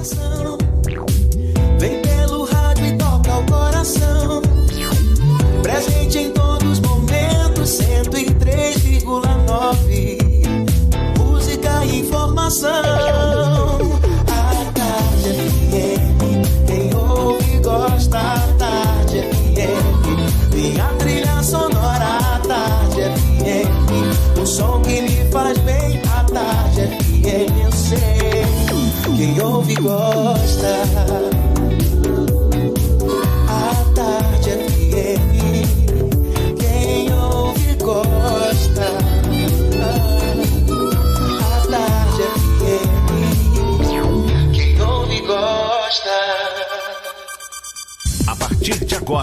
informação.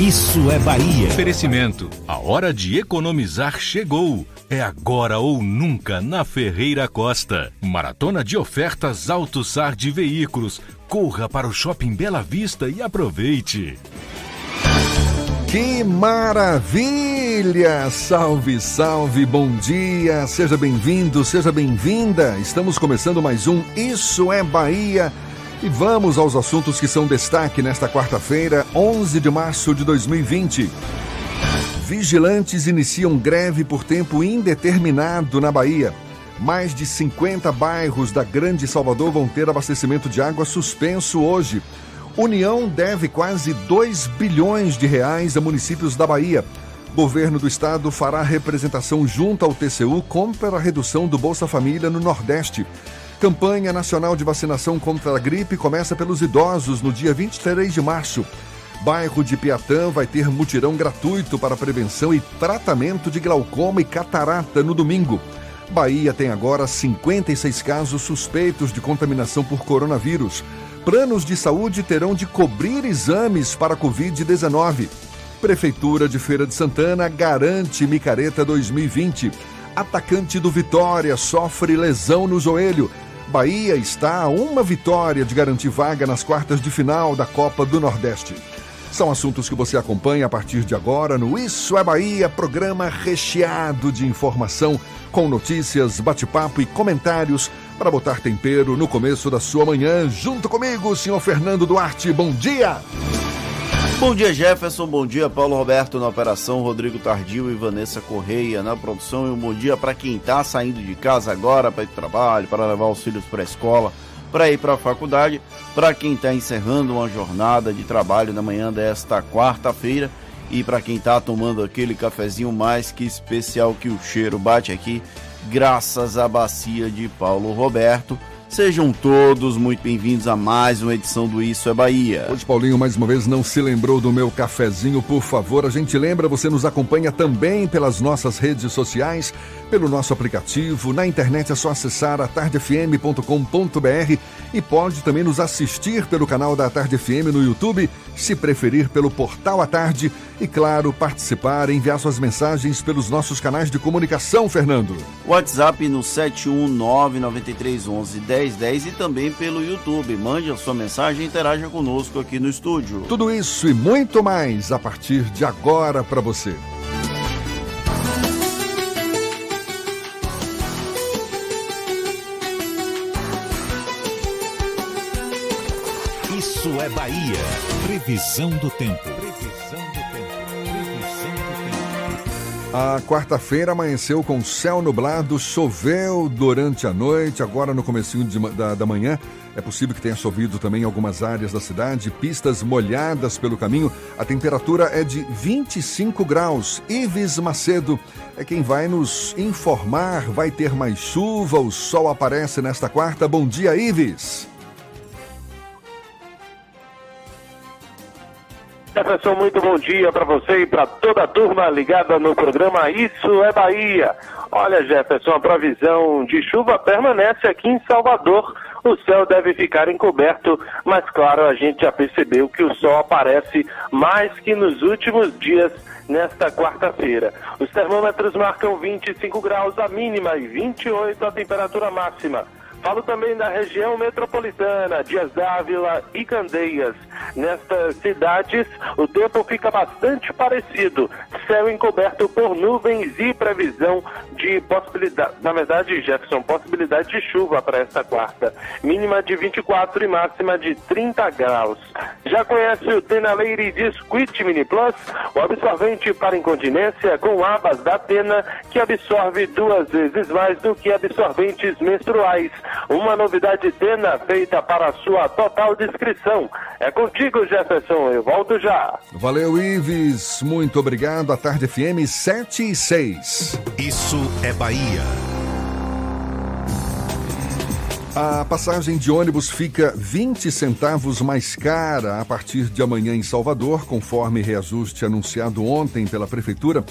Isso é Bahia. Oferecimento. A hora de economizar chegou. É agora ou nunca na Ferreira Costa. Maratona de ofertas Alto Sar de veículos. Corra para o Shopping Bela Vista e aproveite. Que maravilha! Salve, salve, bom dia! Seja bem-vindo, seja bem-vinda! Estamos começando mais um Isso é Bahia. E vamos aos assuntos que são destaque nesta quarta-feira, 11 de março de 2020. Vigilantes iniciam greve por tempo indeterminado na Bahia. Mais de 50 bairros da Grande Salvador vão ter abastecimento de água suspenso hoje. União deve quase 2 bilhões de reais a municípios da Bahia. Governo do estado fará representação junto ao TCU contra a redução do Bolsa Família no Nordeste. Campanha Nacional de Vacinação contra a Gripe começa pelos idosos no dia 23 de março. Bairro de Piatã vai ter mutirão gratuito para prevenção e tratamento de glaucoma e catarata no domingo. Bahia tem agora 56 casos suspeitos de contaminação por coronavírus. Planos de saúde terão de cobrir exames para Covid-19. Prefeitura de Feira de Santana garante micareta 2020. Atacante do Vitória sofre lesão no joelho. Bahia está a uma vitória de garantir vaga nas quartas de final da Copa do Nordeste. São assuntos que você acompanha a partir de agora no Isso é Bahia, programa recheado de informação, com notícias, bate-papo e comentários para botar tempero no começo da sua manhã. Junto comigo, senhor Fernando Duarte. Bom dia! Bom dia, Jefferson. Bom dia, Paulo Roberto na operação, Rodrigo Tardio e Vanessa Correia na produção. E um bom dia para quem está saindo de casa agora para ir para o trabalho, para levar os filhos para a escola, para ir para a faculdade, para quem está encerrando uma jornada de trabalho na manhã desta quarta-feira e para quem está tomando aquele cafezinho mais que especial que o cheiro bate aqui, graças à bacia de Paulo Roberto. Sejam todos muito bem-vindos a mais uma edição do Isso é Bahia. Hoje, Paulinho, mais uma vez não se lembrou do meu cafezinho, por favor. A gente lembra, você nos acompanha também pelas nossas redes sociais, pelo nosso aplicativo. Na internet é só acessar atardefm.com.br e pode também nos assistir pelo canal da Tarde FM no YouTube, se preferir pelo Portal à Tarde e, claro, participar, enviar suas mensagens pelos nossos canais de comunicação, Fernando. WhatsApp no 71993111010 e também pelo YouTube. Mande a sua mensagem e interaja conosco aqui no estúdio. Tudo isso e muito mais a partir de agora para você. É Bahia. Previsão do tempo. Previsão do tempo. Previsão do tempo. A quarta-feira amanheceu com céu nublado, choveu durante a noite, agora no comecinho de da, da manhã. É possível que tenha chovido também em algumas áreas da cidade, pistas molhadas pelo caminho. A temperatura é de 25 graus. Ives Macedo é quem vai nos informar. Vai ter mais chuva, o sol aparece nesta quarta. Bom dia, Ives. Jefferson, muito bom dia para você e para toda a turma ligada no programa Isso é Bahia. Olha, Jefferson, a previsão de chuva permanece aqui em Salvador. o céu deve ficar encoberto, mas claro, a gente já percebeu que o sol aparece mais que nos últimos dias nesta quarta-feira. Os termômetros marcam 25 graus a mínima e 28 a temperatura máxima. Falo também da região metropolitana, Dias Dávila e Candeias. Nestas cidades, o tempo fica bastante parecido. Céu encoberto por nuvens e previsão de possibilidade, na verdade, Jefferson, possibilidade de chuva para esta quarta. Mínima de 24 e máxima de 30 graus. Já conhece o Tenaleire Disquit Mini Plus, o absorvente para incontinência com abas da Tena que absorve duas vezes mais do que absorventes menstruais. Uma novidade Tena feita para sua total descrição. É contigo, Jefferson. Eu volto já. Valeu, Ives. Muito obrigado. A Tarde FM 7 e 6. Isso é Bahia. A passagem de ônibus fica 20 centavos mais cara a partir de amanhã em Salvador, conforme reajuste anunciado ontem pela Prefeitura.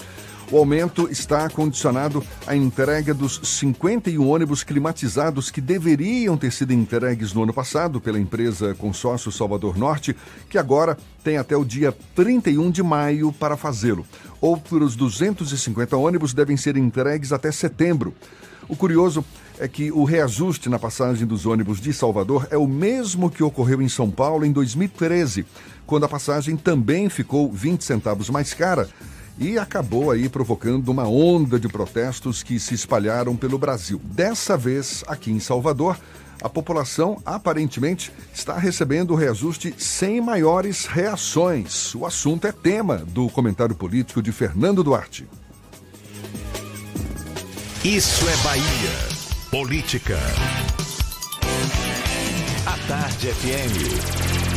O aumento está condicionado à entrega dos 51 ônibus climatizados que deveriam ter sido entregues no ano passado pela empresa Consórcio Salvador Norte, que agora tem até o dia 31 de maio para fazê-lo. Outros 250 ônibus devem ser entregues até setembro. O curioso é que o reajuste na passagem dos ônibus de Salvador é o mesmo que ocorreu em São Paulo em 2013, quando a passagem também ficou 20 centavos mais cara e acabou aí provocando uma onda de protestos que se espalharam pelo Brasil. Dessa vez, aqui em Salvador, a população aparentemente está recebendo o reajuste sem maiores reações. O assunto é tema do comentário político de Fernando Duarte. Isso é Bahia. Política. A Tarde FM.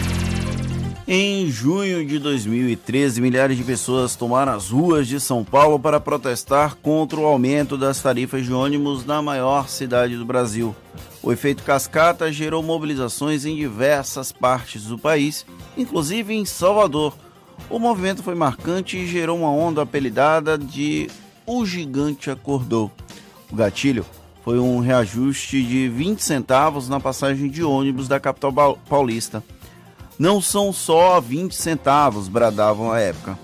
Em junho de 2013, milhares de pessoas tomaram as ruas de São Paulo para protestar contra o aumento das tarifas de ônibus na maior cidade do Brasil. O efeito cascata gerou mobilizações em diversas partes do país, inclusive em Salvador. O movimento foi marcante e gerou uma onda apelidada de O Gigante Acordou. O gatilho foi um reajuste de 20 centavos na passagem de ônibus da capital paulista. Não são só 20 centavos, bradavam à época.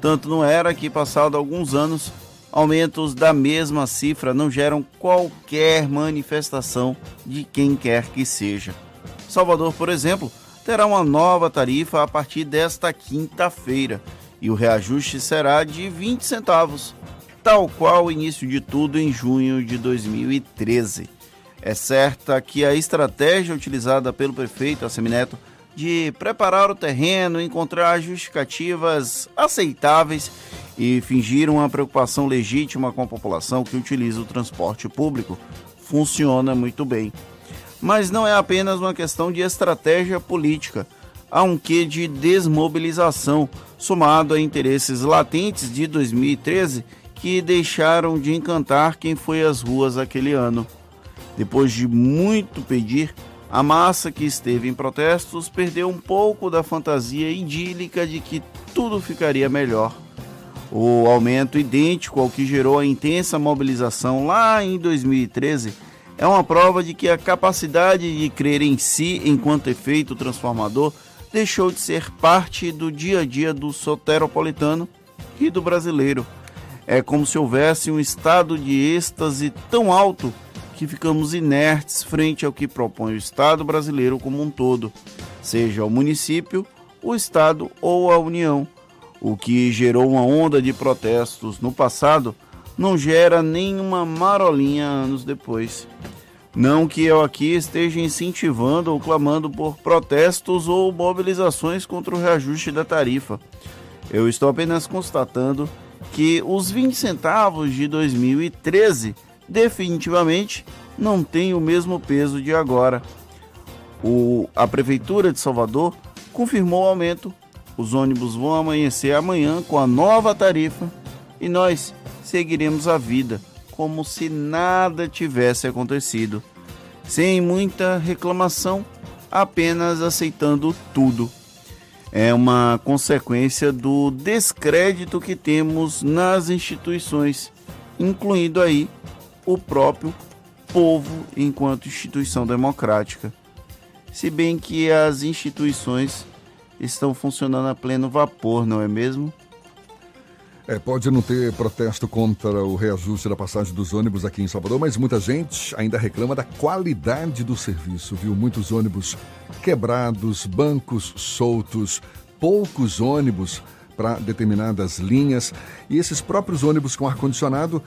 Tanto não era que, passado alguns anos, aumentos da mesma cifra não geram qualquer manifestação de quem quer que seja. Salvador, por exemplo, terá uma nova tarifa a partir desta quinta-feira e o reajuste será de 20 centavos, tal qual o início de tudo em junho de 2013. É certa que a estratégia utilizada pelo prefeito Assemineto de preparar o terreno, encontrar justificativas aceitáveis e fingir uma preocupação legítima com a população que utiliza o transporte público funciona muito bem. Mas não é apenas uma questão de estratégia política. Há um quê de desmobilização, somado a interesses latentes de 2013 que deixaram de encantar quem foi às ruas aquele ano. Depois de muito pedir, a massa que esteve em protestos perdeu um pouco da fantasia idílica de que tudo ficaria melhor. O aumento idêntico ao que gerou a intensa mobilização lá em 2013 é uma prova de que a capacidade de crer em si enquanto efeito transformador deixou de ser parte do dia a dia do soteropolitano e do brasileiro. É como se houvesse um estado de êxtase tão alto que ficamos inertes frente ao que propõe o Estado brasileiro como um todo, seja o município, o Estado ou a União. O que gerou uma onda de protestos no passado não gera nenhuma marolinha anos depois. Não que eu aqui esteja incentivando ou clamando por protestos ou mobilizações contra o reajuste da tarifa. Eu estou apenas constatando que os 20 centavos de 2013 definitivamente não tem o mesmo peso de agora. O, a Prefeitura de Salvador confirmou o aumento. Os ônibus vão amanhecer amanhã com a nova tarifa e nós seguiremos a vida como se nada tivesse acontecido, sem muita reclamação, apenas aceitando tudo. É uma consequência do descrédito que temos nas instituições, incluindo aí o próprio povo enquanto instituição democrática. Se bem que as instituições estão funcionando a pleno vapor, não é mesmo? É, pode não ter protesto contra o reajuste da passagem dos ônibus aqui em Salvador, mas muita gente ainda reclama da qualidade do serviço, viu? Muitos ônibus quebrados, bancos soltos, poucos ônibus para determinadas linhas e esses próprios ônibus com ar-condicionado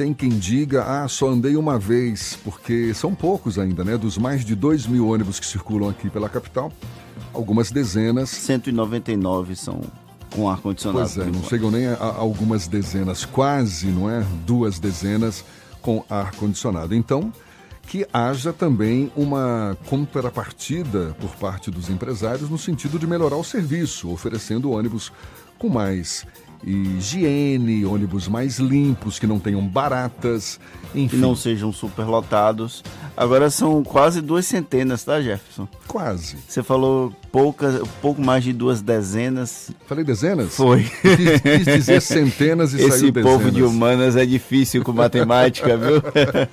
tem quem diga, ah, só andei uma vez, porque são poucos ainda, né? Dos mais de 2 mil ônibus que circulam aqui pela capital, algumas dezenas. 199 são com ar-condicionado. Pois é, não chegam nem a, a algumas dezenas, quase, não é? Duas dezenas com ar-condicionado. Então, que haja também uma contrapartida por parte dos empresários no sentido de melhorar o serviço, oferecendo ônibus com mais higiene, ônibus mais limpos, que não tenham baratas, enfim. Que não sejam superlotados. Agora são quase duas centenas, tá, Jefferson? Quase. Você falou poucas, pouco mais de duas dezenas. Falei dezenas? Foi. Quis, quis dizer centenas e Esse saiu dezenas. povo de humanas é difícil com matemática, viu?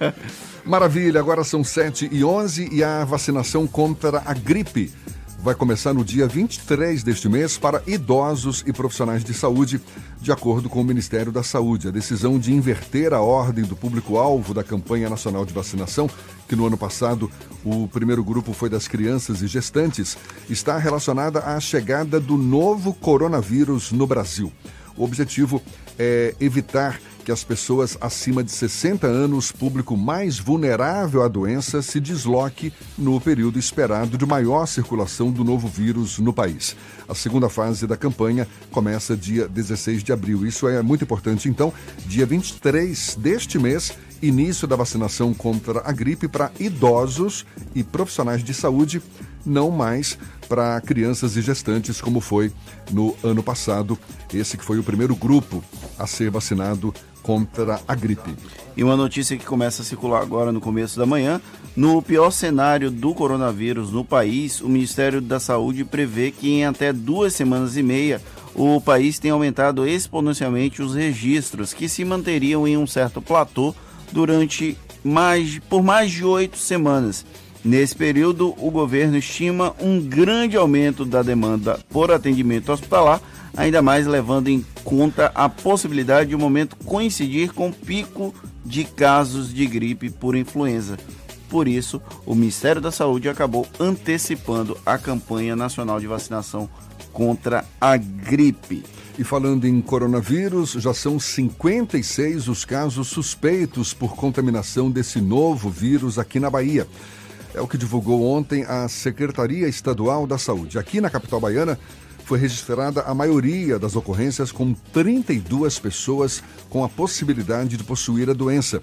Maravilha, agora são 7 e 11 e a vacinação contra a gripe vai começar no dia 23 deste mês para idosos e profissionais de saúde, de acordo com o Ministério da Saúde. A decisão de inverter a ordem do público-alvo da campanha nacional de vacinação, que no ano passado o primeiro grupo foi das crianças e gestantes, está relacionada à chegada do novo coronavírus no Brasil. O objetivo é evitar que as pessoas acima de 60 anos, público mais vulnerável à doença, se desloque no período esperado de maior circulação do novo vírus no país. A segunda fase da campanha começa dia 16 de abril. Isso é muito importante. Então, dia 23 deste mês, início da vacinação contra a gripe para idosos e profissionais de saúde, não mais para crianças e gestantes, como foi no ano passado. Esse que foi o primeiro grupo a ser vacinado contra a gripe. E uma notícia que começa a circular agora no começo da manhã: no pior cenário do coronavírus no país, o Ministério da Saúde prevê que em até duas semanas e meia o país tem aumentado exponencialmente os registros, que se manteriam em um certo platô durante mais por mais de oito semanas. Nesse período, o governo estima um grande aumento da demanda por atendimento hospitalar ainda mais levando em conta a possibilidade de o momento coincidir com o pico de casos de gripe por influenza. Por isso, o Ministério da Saúde acabou antecipando a campanha nacional de vacinação contra a gripe. E falando em coronavírus, já são 56 os casos suspeitos por contaminação desse novo vírus aqui na Bahia. É o que divulgou ontem a Secretaria Estadual da Saúde. Aqui na capital baiana, foi registrada a maioria das ocorrências com 32 pessoas com a possibilidade de possuir a doença.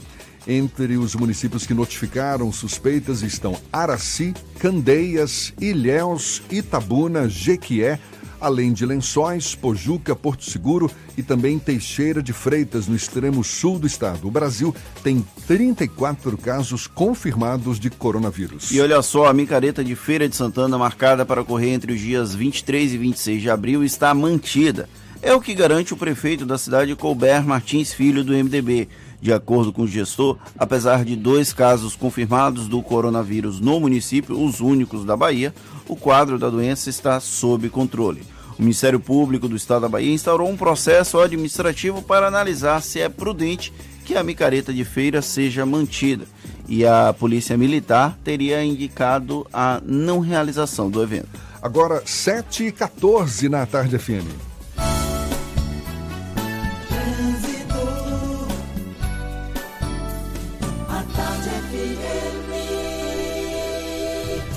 Entre os municípios que notificaram suspeitas estão Araci, Candeias, Ilhéus, Itabuna, Jequié, além de Lençóis, Pojuca, Porto Seguro e também Teixeira de Freitas, no extremo sul do estado. O Brasil tem 34 casos confirmados de coronavírus. E olha só, a micareta de Feira de Santana, marcada para ocorrer entre os dias 23 e 26 de abril, está mantida. É o que garante o prefeito da cidade, Colbert Martins Filho, do MDB. De acordo com o gestor, apesar de dois casos confirmados do coronavírus no município, os únicos da Bahia, o quadro da doença está sob controle. O Ministério Público do Estado da Bahia instaurou um processo administrativo para analisar se é prudente que a micareta de feira seja mantida. E a Polícia Militar teria indicado a não realização do evento. Agora, 7h14 na tarde FM.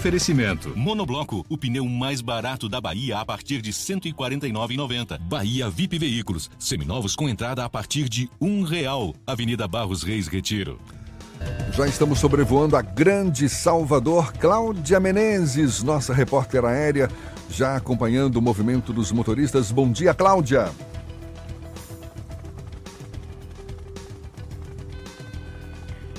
Oferecimento. Monobloco, o pneu mais barato da Bahia a partir de R$ 149,90. Bahia VIP Veículos, seminovos com entrada a partir de um real. Avenida Barros Reis Retiro. Já estamos sobrevoando a grande Salvador. Cláudia Menezes, nossa repórter aérea, já acompanhando o movimento dos motoristas. Bom dia, Cláudia.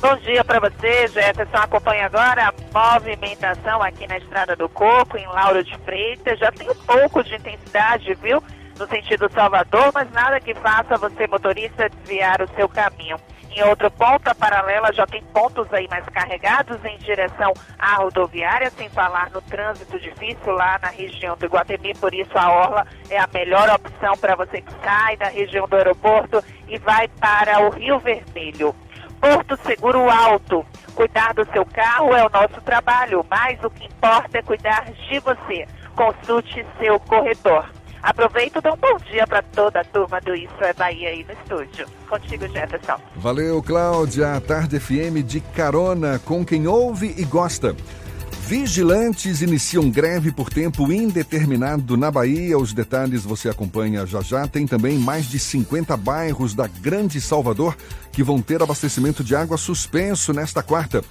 Bom dia para você, Jefferson. Acompanha agora a movimentação aqui na Estrada do Coco, em Lauro de Freitas. Já tem um pouco de intensidade, viu? No sentido Salvador, mas nada que faça você, motorista, desviar o seu caminho. em outra ponta paralela, já tem pontos aí mais carregados em direção à rodoviária, sem falar no trânsito difícil lá na região do Iguatemi, por isso a Orla é a melhor opção para você que sai da região do aeroporto e vai para o Rio Vermelho. Porto Seguro Alto. Cuidar do seu carro é o nosso trabalho, mas o que importa é cuidar de você. Consulte seu corretor. Aproveito e dou um bom dia para toda a turma do Isso é Bahia aí no estúdio. Contigo, Jefferson. Valeu, Cláudia. Tarde FM de carona com quem ouve e gosta. Vigilantes iniciam greve por tempo indeterminado na Bahia. Os detalhes você acompanha já já. Tem também mais de 50 bairros da Grande Salvador que vão ter abastecimento de água suspenso nesta quarta.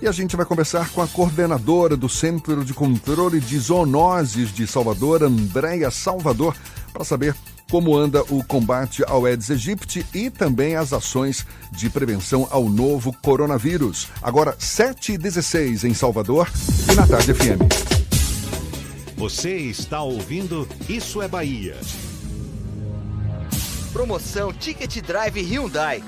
E a gente vai conversar com a coordenadora do Centro de Controle de Zoonoses de Salvador, Andréia Salvador, para saber como anda o combate ao Aedes aegypti e também as ações de prevenção ao novo coronavírus. Agora, 7h16 em Salvador e na Tarde FM. Você está ouvindo Isso é Bahia. Promoção Ticket Drive Hyundai.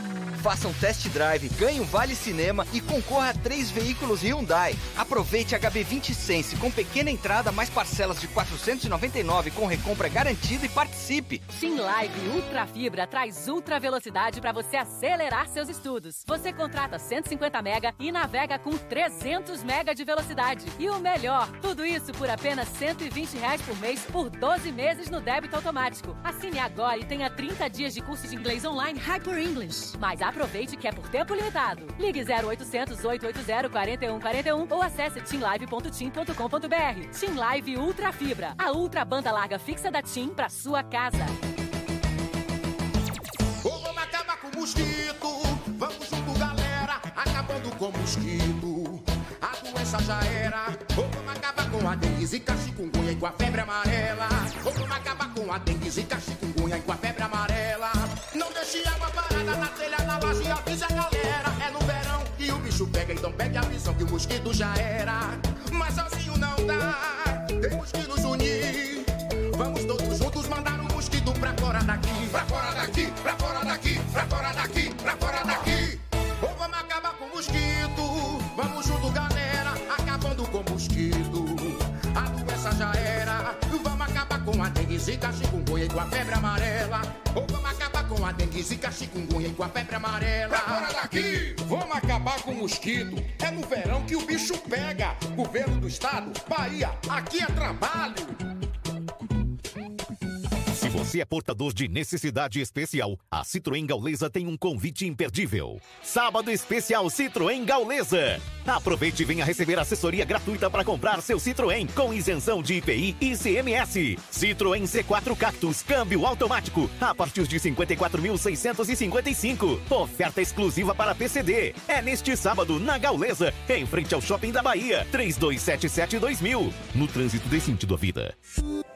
Faça um test drive, ganhe um vale cinema e concorra a três veículos Hyundai. Aproveite HB20 Sense com pequena entrada mais parcelas de 499 com recompra garantida e participe. Sim Live Ultra Fibra traz ultra velocidade para você acelerar seus estudos. Você contrata 150 mega e navega com 300 mega de velocidade. E o melhor, tudo isso por apenas 120 reais por mês por 12 meses no débito automático. Assine agora e tenha 30 dias de curso de inglês online Hyper English. Mas aproveite que é por tempo limitado. Ligue 0800 880 4141 ou acesse teamlive.tim.com.br. Team Live Ultra Fibra, a ultra banda larga fixa da Tim para sua casa. Vamos acabar com o mosquito, vamos junto galera, acabando com o mosquito. A doença já era. Vamos acabar com a dengue, zika, chikungunya e com a febre amarela. Vamos acabar com a dengue, zika, chikungunya e com a febre amarela. Não deixe água avisa a galera. É no verão que o bicho pega, então pegue a visão que o mosquito já era. Mas sozinho não dá, temos que nos unir. Vamos todos juntos mandar o mosquito pra fora daqui. Pra fora daqui, pra fora daqui, pra fora daqui, pra fora daqui. Ou vamos acabar com o mosquito. Vamos junto, galera, acabando com o mosquito. A doença já era. Vamos acabar com a dengue, zika, chikungunya e com a febre amarela. Ou vamos acabar com a dengue, zika, chikungunya e com a febre amarela. Pra fora daqui! Vamos acabar com o mosquito. É no verão que o bicho pega. Governo do estado, Bahia, aqui é trabalho. Se você é portador de necessidade especial, a Citroën Gaulesa tem um convite imperdível. Sábado especial Citroën Gaulesa. Aproveite e venha receber assessoria gratuita para comprar seu Citroën com isenção de IPI e CMS. Citroën C4 Cactus, câmbio automático, a partir de 54.655. Oferta exclusiva para PCD. É neste sábado na Gaulesa, em frente ao Shopping da Bahia. 3277-2000. No trânsito dê sentido à vida.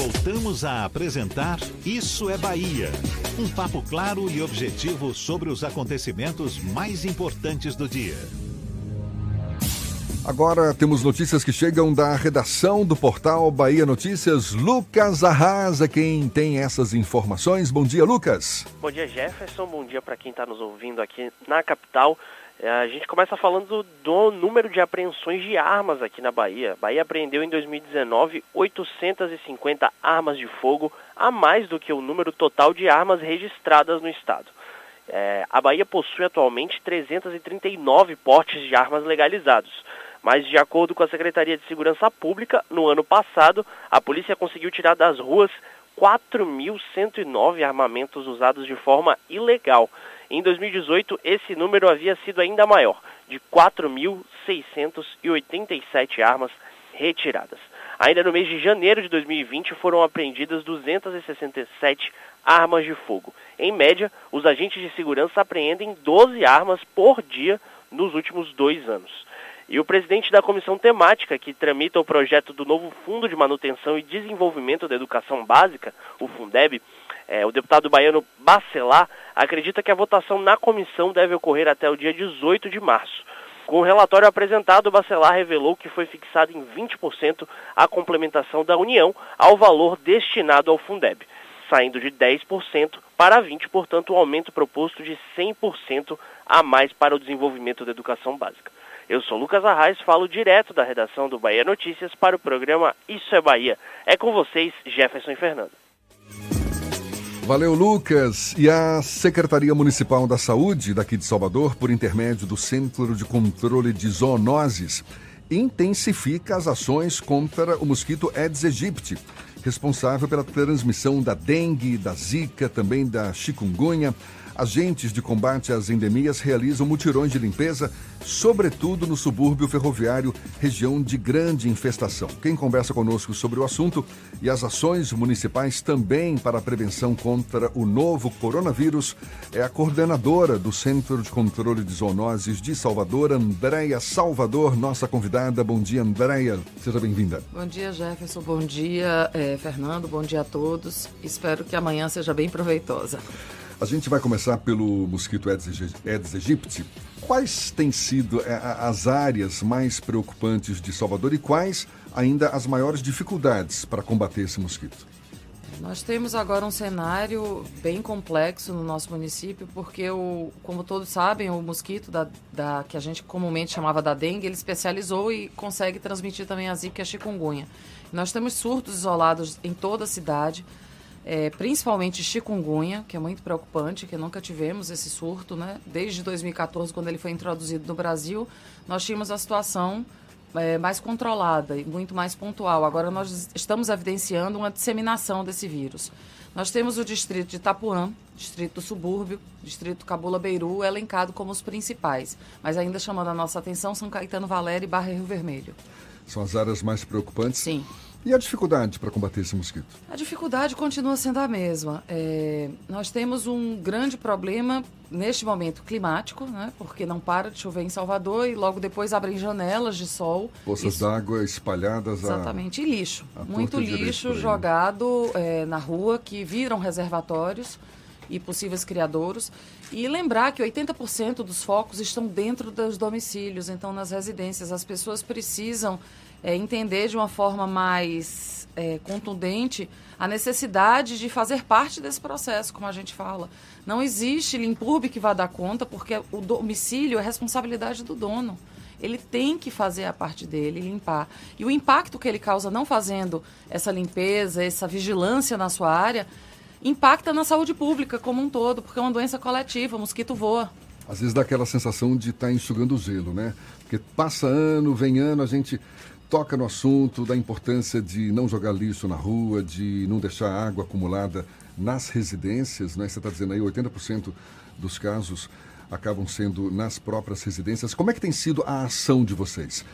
Voltamos a apresentar Isso é Bahia. Um papo claro e objetivo sobre os acontecimentos mais importantes do dia. Agora temos notícias que chegam da redação do portal Bahia Notícias. Lucas Arrasa, quem tem essas informações. Bom dia, Lucas. Bom dia, Jefferson. Bom dia para quem está nos ouvindo aqui na capital. É, A gente começa falando do número de apreensões de armas aqui na Bahia. Bahia apreendeu em 2019 850 armas de fogo, a mais do que o número total de armas registradas no estado. É, a Bahia possui atualmente 339 portes de armas legalizados. Mas, de acordo com a Secretaria de Segurança Pública, no ano passado, a polícia conseguiu tirar das ruas 4.109 armamentos usados de forma ilegal. Em 2018, esse número havia sido ainda maior, de 4.687 armas retiradas. Ainda no mês de janeiro de 2020 foram apreendidas 267 armas de fogo. Em média, os agentes de segurança apreendem 12 armas por dia nos últimos dois anos. E o presidente da comissão temática que tramita o projeto do novo Fundo de Manutenção e Desenvolvimento da Educação Básica, o Fundeb, é, o deputado baiano Bacelar, acredita que a votação na comissão deve ocorrer até o dia 18 de março. Com o relatório apresentado, o Bacelar revelou que foi fixado em 20% a complementação da União ao valor destinado ao Fundeb, saindo de 10% para 20%, portanto, o aumento proposto de 100% a mais para o desenvolvimento da educação básica. Eu sou Lucas Arraes, falo direto da redação do Bahia Notícias para o programa Isso é Bahia. É com vocês, Jefferson e Fernando. Valeu, Lucas. E a Secretaria Municipal da Saúde daqui de Salvador, por intermédio do Centro de Controle de Zoonoses, intensifica as ações contra o mosquito Aedes aegypti, responsável pela transmissão da dengue, da zika, também da chikungunya, Agentes de combate às endemias realizam mutirões de limpeza, sobretudo no subúrbio ferroviário, região de grande infestação. Quem conversa conosco sobre o assunto e as ações municipais também para a prevenção contra o novo coronavírus é a coordenadora do Centro de Controle de Zoonoses de Salvador, Andréia Salvador, nossa convidada. Bom dia, Andréia. Seja bem-vinda. Bom dia, Jefferson. Bom dia, eh, Fernando. Bom dia a todos. Espero que amanhã seja bem proveitosa. A gente vai começar pelo mosquito Aedes aegypti. Quais têm sido é, as áreas mais preocupantes de Salvador e quais ainda as maiores dificuldades para combater esse mosquito? Nós temos agora um cenário bem complexo no nosso município, porque, o, como todos sabem, o mosquito da, da, que a gente comumente chamava da dengue, ele especializou e consegue transmitir também a zika e a chikungunya. Nós temos surtos isolados em toda a cidade é, principalmente chikungunya, que é muito preocupante, que nunca tivemos esse surto, né? Desde 2014, quando ele foi introduzido no Brasil, nós tínhamos a situação é, mais controlada e muito mais pontual. Agora nós estamos evidenciando uma disseminação desse vírus. Nós temos o distrito de Itapuã, distrito do subúrbio, distrito Cabula Beiru, elencado como os principais. Mas ainda chamando a nossa atenção São Caetano Valério e Barra Rio Vermelho. São as áreas mais preocupantes? Sim. E a dificuldade para combater esse mosquito? A dificuldade continua sendo a mesma. É, nós temos um grande problema neste momento climático, né? Porque não para de chover em Salvador e logo depois abrem janelas de sol. Poças Isso... d'água espalhadas. Exatamente, a... e lixo. Muito lixo jogado é, na rua que viram reservatórios e possíveis criadouros. E lembrar que 80% dos focos estão dentro dos domicílios, então nas residências. As pessoas precisam é, entender de uma forma mais é, contundente a necessidade de fazer parte desse processo, como a gente fala. Não existe limpurbe que vá dar conta, porque o domicílio é responsabilidade do dono. Ele tem que fazer a parte dele, limpar. E o impacto que ele causa não fazendo essa limpeza, essa vigilância na sua área, impacta na saúde pública como um todo, porque é uma doença coletiva, o mosquito voa. Às vezes dá aquela sensação de estar tá enxugando o gelo, né? Porque passa ano, vem ano, a gente toca no assunto da importância de não jogar lixo na rua, de não deixar água acumulada nas residências, né? Você está dizendo aí 80% dos casos acabam sendo nas próprias residências. Como é que tem sido a ação de vocês?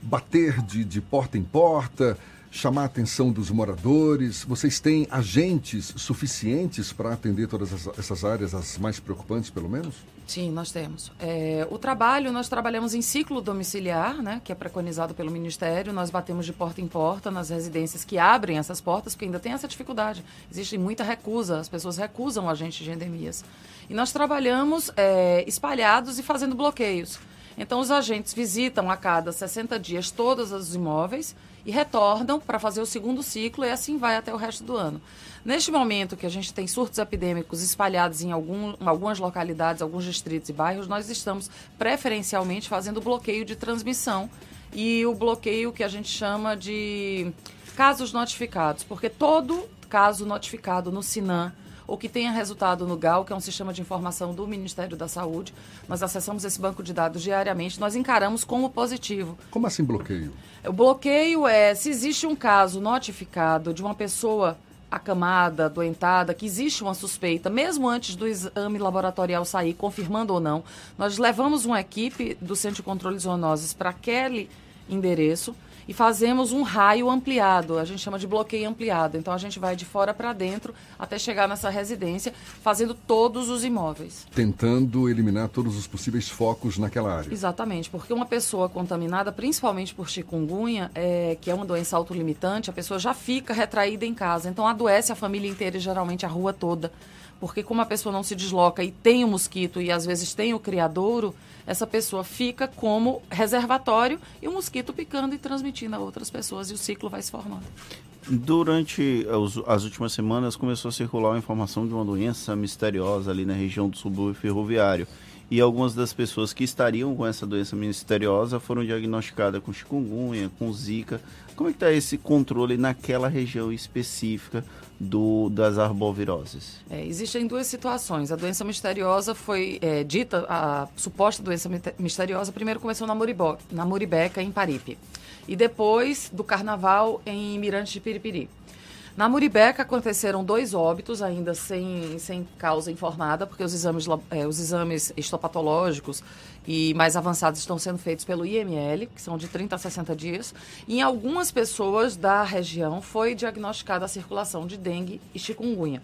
Bater de, de porta em porta, chamar a atenção dos moradores? Vocês têm agentes suficientes para atender todas essas áreas, as mais preocupantes, pelo menos? Sim, nós temos. É, o trabalho, nós trabalhamos em ciclo domiciliar, né, que é preconizado pelo Ministério. Nós batemos de porta em porta nas residências que abrem essas portas, porque ainda tem essa dificuldade. Existe muita recusa, as pessoas recusam agentes de endemias. E nós trabalhamos é, espalhados e fazendo bloqueios. Então, os agentes visitam a cada 60 dias todos os imóveis e retornam para fazer o segundo ciclo e assim vai até o resto do ano. Neste momento que a gente tem surtos epidêmicos espalhados em, algum, em algumas localidades, alguns distritos e bairros, nós estamos preferencialmente fazendo bloqueio de transmissão e o bloqueio que a gente chama de casos notificados, porque todo caso notificado no Sinan ou que tenha resultado no GAL, que é um sistema de informação do Ministério da Saúde. Nós acessamos esse banco de dados diariamente, nós encaramos como positivo. Como assim bloqueio? O bloqueio é se existe um caso notificado de uma pessoa acamada, doentada, que existe uma suspeita, mesmo antes do exame laboratorial sair, confirmando ou não, nós levamos uma equipe do Centro de Controle de Zoonoses para aquele endereço e fazemos um raio ampliado, a gente chama de bloqueio ampliado. Então a gente vai de fora para dentro até chegar nessa residência, fazendo todos os imóveis. Tentando eliminar todos os possíveis focos naquela área. Exatamente, porque uma pessoa contaminada, principalmente por chikungunya, é, que é uma doença autolimitante, a pessoa já fica retraída em casa. Então adoece a família inteira e geralmente a rua toda. Porque como a pessoa não se desloca e tem o mosquito e às vezes tem o criadouro, essa pessoa fica como reservatório e o mosquito picando e transmitindo a outras pessoas e o ciclo vai se formando. Durante as últimas semanas começou a circular a informação de uma doença misteriosa ali na região do subúrbio ferroviário. E algumas das pessoas que estariam com essa doença misteriosa foram diagnosticadas com chikungunya, com zika. Como é que está esse controle naquela região específica do, das arboviroses? É, existem duas situações. A doença misteriosa foi é, dita, a suposta doença misteriosa, primeiro começou na, Muribó, na Muribeca, em Paripe. E depois do carnaval em Mirante de Piripiri. Na Muribeca aconteceram dois óbitos, ainda sem, sem causa informada, porque os exames, é, os exames histopatológicos e mais avançados estão sendo feitos pelo IML, que são de 30 a 60 dias. E em algumas pessoas da região foi diagnosticada a circulação de dengue e chikungunya.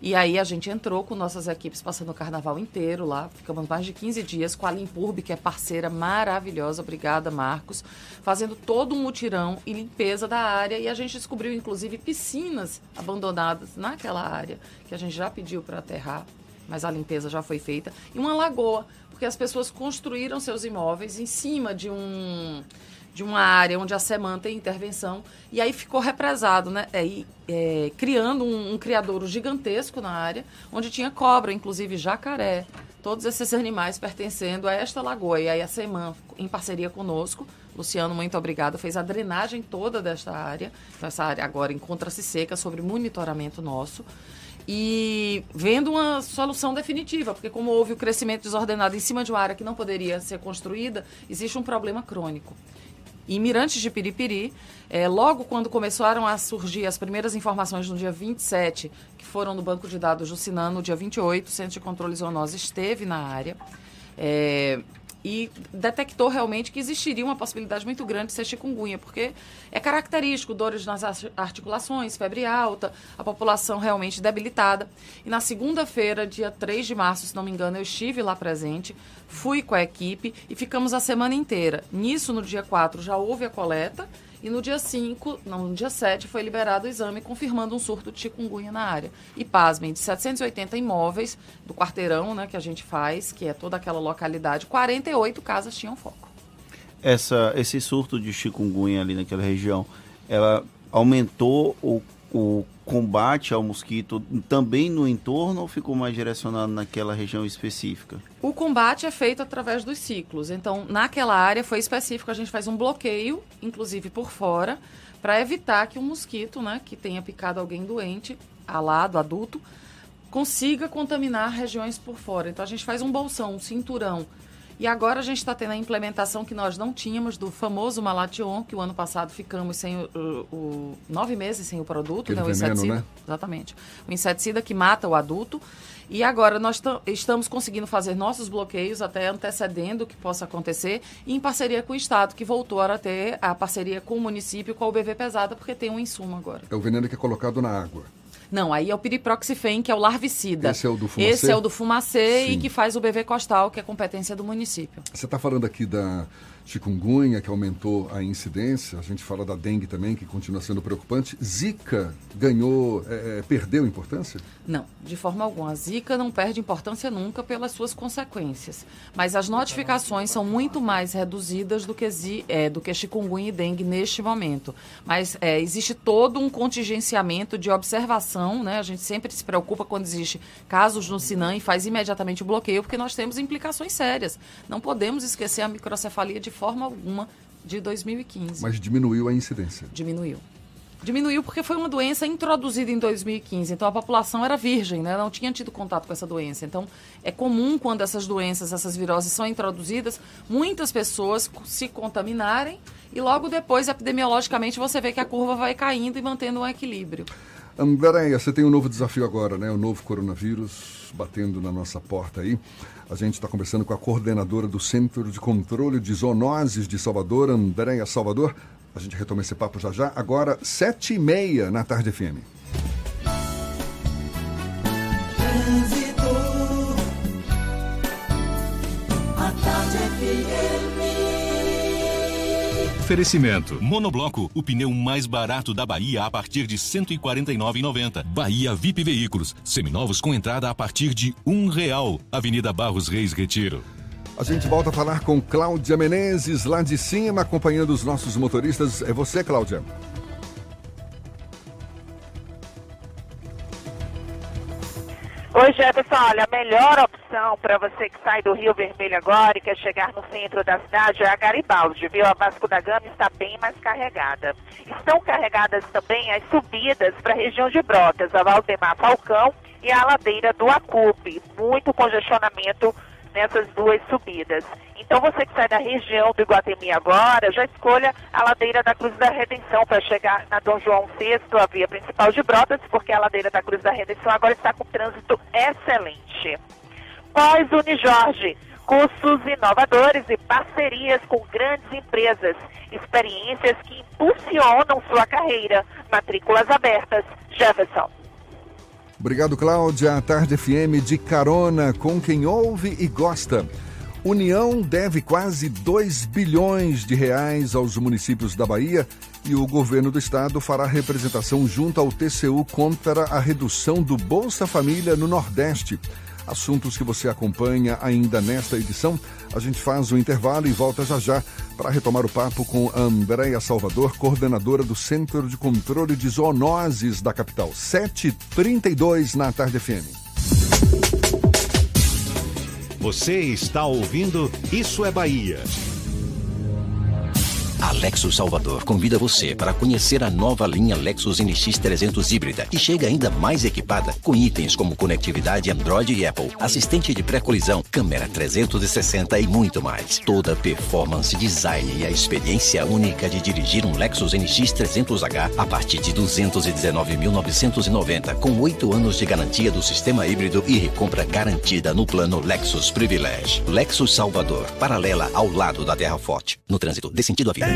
E aí a gente entrou com nossas equipes passando o carnaval inteiro lá, ficamos mais de 15 dias com a Limpurb, que é parceira maravilhosa, obrigada Marcos, fazendo todo um mutirão e limpeza da área. E a gente descobriu inclusive piscinas abandonadas naquela área, que a gente já pediu para aterrar, mas a limpeza já foi feita, e uma lagoa, porque as pessoas construíram seus imóveis em cima de um de uma área onde a SEMAN tem intervenção, e aí ficou represado, né? É, é, criando um, um criadouro gigantesco na área, onde tinha cobra, inclusive jacaré, todos esses animais pertencendo a esta lagoa. E aí a SEMAN, em parceria conosco, Luciano, muito obrigado, fez a drenagem toda desta área. Então, essa área agora encontra-se seca sobre monitoramento nosso. E vendo uma solução definitiva, porque como houve o crescimento desordenado em cima de uma área que não poderia ser construída, existe um problema crônico em Mirantes de Piripiri. É, logo quando começaram a surgir as primeiras informações no dia 27, que foram no banco de dados do Sinan, no dia 28, o Centro de Controle Zoonose esteve na área. É, e detectou realmente que existiria uma possibilidade muito grande de ser chikungunya, porque é característico dores nas articulações, febre alta, a população realmente debilitada. E na segunda-feira, dia 3 de março, se não me engano, eu estive lá presente, fui com a equipe e ficamos a semana inteira. Nisso, no dia 4, já houve a coleta e no dia 5, não, no dia 7, foi liberado o exame confirmando um surto de chikungunya na área. E pasmem, de 780 imóveis do quarteirão né, que a gente faz, que é toda aquela localidade, 48 casas tinham foco. Essa, esse surto de chikungunya ali naquela região, ela aumentou o, o combate ao mosquito também no entorno ou ficou mais direcionado naquela região específica? O combate é feito através dos ciclos. Então, naquela área foi específico, a gente faz um bloqueio, inclusive por fora, para evitar que o mosquito, né, que tenha picado alguém doente, alado, adulto, consiga contaminar regiões por fora. Então, a gente faz um bolsão, um cinturão e agora a gente está tendo a implementação que nós não tínhamos do famoso Malation, que o ano passado ficamos sem o, o, o nove meses sem o produto, né? O veneno, inseticida. né? Exatamente. O inseticida que mata o adulto. E agora nós estamos conseguindo fazer nossos bloqueios, até antecedendo o que possa acontecer, e em parceria com o Estado, que voltou a ter a parceria com o município, com o BV Pesada, porque tem um insumo agora. É o veneno que é colocado na água. Não, aí é o piriproxifem, que é o larvicida. Esse é o do fumacê? Esse é o do fumacê Sim. e que faz o BV costal, que é competência do município. Você está falando aqui da chikungunya, que aumentou a incidência, a gente fala da dengue também, que continua sendo preocupante. Zika ganhou, é, é, perdeu importância? Não, de forma alguma. A Zika não perde importância nunca pelas suas consequências. Mas as notificações são muito mais reduzidas do que, zi, é, do que chikungunya e dengue neste momento. Mas é, existe todo um contingenciamento de observação, né? A gente sempre se preocupa quando existe casos no Sinan e faz imediatamente o bloqueio, porque nós temos implicações sérias. Não podemos esquecer a microcefalia de forma alguma de 2015. Mas diminuiu a incidência. Diminuiu. Diminuiu porque foi uma doença introduzida em 2015. Então a população era virgem, né? não tinha tido contato com essa doença. Então é comum quando essas doenças, essas viroses são introduzidas, muitas pessoas se contaminarem e logo depois, epidemiologicamente, você vê que a curva vai caindo e mantendo um equilíbrio. Andréia, você tem um novo desafio agora, né? O novo coronavírus batendo na nossa porta aí. A gente está conversando com a coordenadora do Centro de Controle de Zoonoses de Salvador, Andréia Salvador. A gente retoma esse papo já já. Agora, sete e meia na Tarde FM. Oferecimento. Monobloco, o pneu mais barato da Bahia a partir de R$ 149,90. Bahia VIP Veículos, seminovos com entrada a partir de um real. Avenida Barros Reis Retiro. A gente volta a falar com Cláudia Menezes, lá de cima, acompanhando os nossos motoristas. É você, Cláudia? Oi, Jefferson. Olha, a melhor opção para você que sai do Rio Vermelho agora e quer chegar no centro da cidade é a Garibaldi, viu? A Vasco da Gama está bem mais carregada. Estão carregadas também as subidas para a região de Brotas, a Valdemar Falcão e a ladeira do Acupe. Muito congestionamento nessas duas subidas. Então você que sai da região do Iguatemi agora, já escolha a ladeira da Cruz da Redenção para chegar na Dom João VI, a via principal de Brotas, porque a ladeira da Cruz da Redenção agora está com trânsito excelente. Pós Unijorge, cursos inovadores e parcerias com grandes empresas, experiências que impulsionam sua carreira. Matrículas abertas. Jefferson. Obrigado, Cláudia. A Tarde FM de carona com quem ouve e gosta. União deve quase 2 bilhões de reais aos municípios da Bahia e o governo do estado fará representação junto ao TCU contra a redução do Bolsa Família no Nordeste. Assuntos que você acompanha ainda nesta edição. A gente faz o intervalo e volta já já para retomar o papo com Andréia Salvador, coordenadora do Centro de Controle de Zoonoses da capital. 7h32 na Tarde FM. Você está ouvindo Isso é Bahia. A Lexus Salvador convida você para conhecer a nova linha Lexus NX 300 híbrida e chega ainda mais equipada com itens como conectividade Android e Apple, assistente de pré-colisão, câmera 360 e muito mais. Toda a performance, design e a experiência única de dirigir um Lexus NX 300H a partir de 219.990 com 8 anos de garantia do sistema híbrido e recompra garantida no plano Lexus Privilege. Lexus Salvador, paralela ao lado da Terra Forte. No trânsito, dê sentido à vida.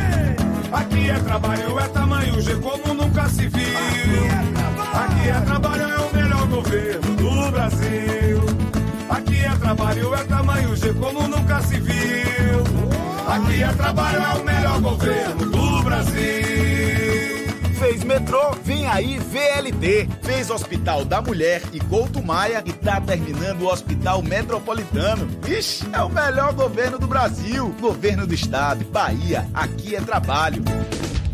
é trabalho, é tamanho G como nunca se viu. Aqui é trabalho, é o melhor governo do Brasil. Aqui é trabalho, é tamanho G como nunca se viu. Aqui é trabalho, é o melhor governo do Brasil. Fez metrô, vem aí VLT. Fez Hospital da Mulher e Couto Maia e tá terminando o Hospital Metropolitano. Ixi, é o melhor governo do Brasil. Governo do Estado, Bahia, aqui é trabalho.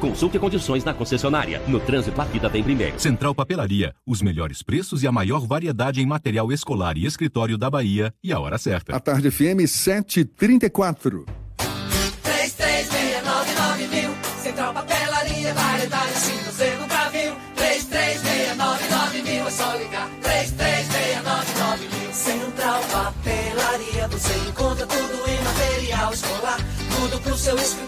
Consulte condições na concessionária. No trânsito, a vida vem primeiro. Central Papelaria, os melhores preços e a maior variedade em material escolar e escritório da Bahia e a hora certa. A Tarde FM 734. 3369 mil. Central Papelaria, variedade assim você nunca viu. 3369 mil, é só ligar. 3369 mil. Central Papelaria, você encontra tudo em material escolar. Tudo pro seu escritório,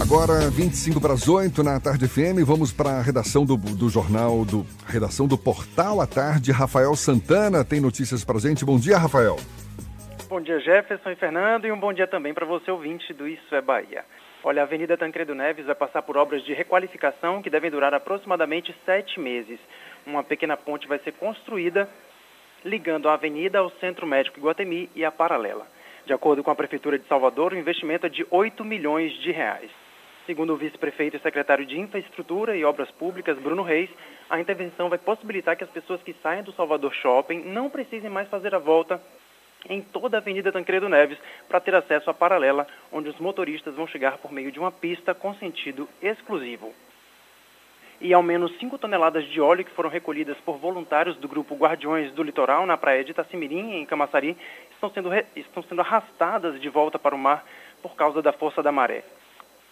Agora, 25 para as 8 na Tarde FM, vamos para a redação do, do jornal, do redação do Portal à Tarde. Rafael Santana tem notícias para gente. Bom dia, Rafael. Bom dia, Jefferson e Fernando, e um bom dia também para você, ouvinte do Isso é Bahia. Olha, a Avenida Tancredo Neves vai passar por obras de requalificação que devem durar aproximadamente sete meses. Uma pequena ponte vai ser construída ligando a avenida ao Centro Médico Iguatemi e a Paralela. De acordo com a Prefeitura de Salvador, o investimento é de 8 milhões de reais. Segundo o vice-prefeito e secretário de Infraestrutura e Obras Públicas, Bruno Reis, a intervenção vai possibilitar que as pessoas que saem do Salvador Shopping não precisem mais fazer a volta em toda a Avenida Tancredo Neves para ter acesso à paralela, onde os motoristas vão chegar por meio de uma pista com sentido exclusivo. E ao menos 5 toneladas de óleo que foram recolhidas por voluntários do grupo Guardiões do Litoral na praia de Itacimirim, em Camaçari, estão sendo, estão sendo arrastadas de volta para o mar por causa da força da maré.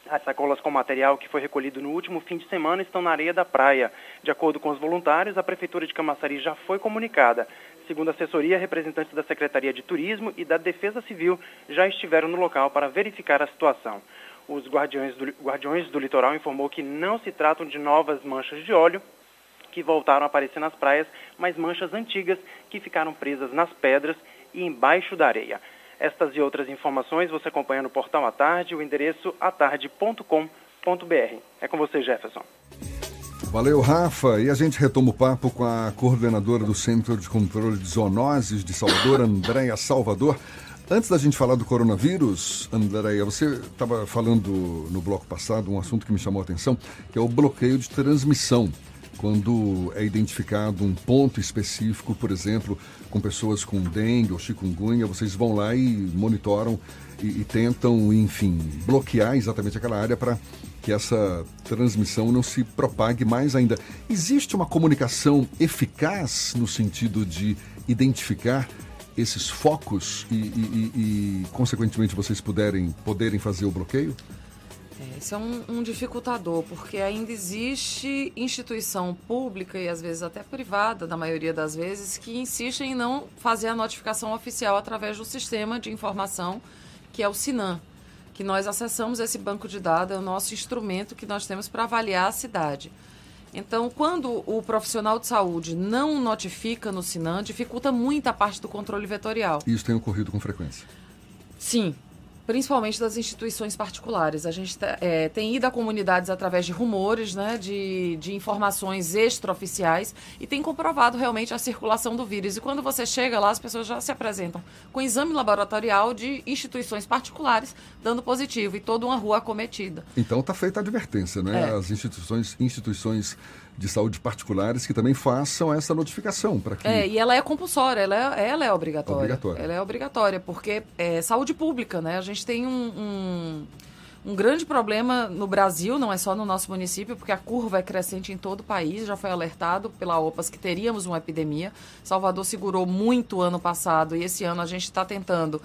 As sacolas com material que foi recolhido no último fim de semana estão na areia da praia. De acordo com os voluntários, a Prefeitura de Camaçari já foi comunicada. Segundo a assessoria, representantes da Secretaria de Turismo e da Defesa Civil já estiveram no local para verificar a situação. Os Guardiões do, Guardiões do Litoral informou que não se tratam de novas manchas de óleo que voltaram a aparecer nas praias, mas manchas antigas que ficaram presas nas pedras e embaixo da areia. Estas e outras informações você acompanha no portal à tarde, o endereço atarde.com.br. É com você, Jefferson. Valeu, Rafa. E a gente retoma o papo com a coordenadora do Centro de Controle de Zoonoses de Salvador, Andréia Salvador. Antes da gente falar do coronavírus, Andréia, você estava falando no bloco passado um assunto que me chamou a atenção, que é o bloqueio de transmissão quando é identificado um ponto específico, por exemplo, com pessoas com dengue ou chikungunya, vocês vão lá e monitoram e, e tentam, enfim, bloquear exatamente aquela área para que essa transmissão não se propague mais ainda. Existe uma comunicação eficaz no sentido de identificar esses focos e, e, e consequentemente, vocês puderem, poderem fazer o bloqueio? É, isso é um, um, dificultador, porque ainda existe instituição pública e às vezes até privada, na maioria das vezes, que insistem em não fazer a notificação oficial através do sistema de informação que é o SINAM, que nós acessamos esse banco de dados, é o nosso instrumento que nós temos para avaliar a cidade. Então, quando o profissional de saúde não notifica no SINAM, dificulta muito a parte do controle vetorial. Isso tem ocorrido com frequência? Sim, principalmente das instituições particulares. A gente é, tem ido a comunidades através de rumores, né, de, de informações extraoficiais e tem comprovado realmente a circulação do vírus. E quando você chega lá, as pessoas já se apresentam com exame laboratorial de instituições particulares dando positivo e toda uma rua acometida. Então está feita a advertência, né? É. As instituições, instituições de saúde particulares que também façam essa notificação para que. É, e ela é compulsória, ela é, ela é obrigatória. obrigatória. Ela é obrigatória, porque é saúde pública, né? A gente tem um, um, um, grande problema no Brasil, não é só no nosso município, porque a curva é crescente em todo o país, já foi alertado pela OPAS que teríamos uma epidemia. Salvador segurou muito ano passado e esse ano a gente está tentando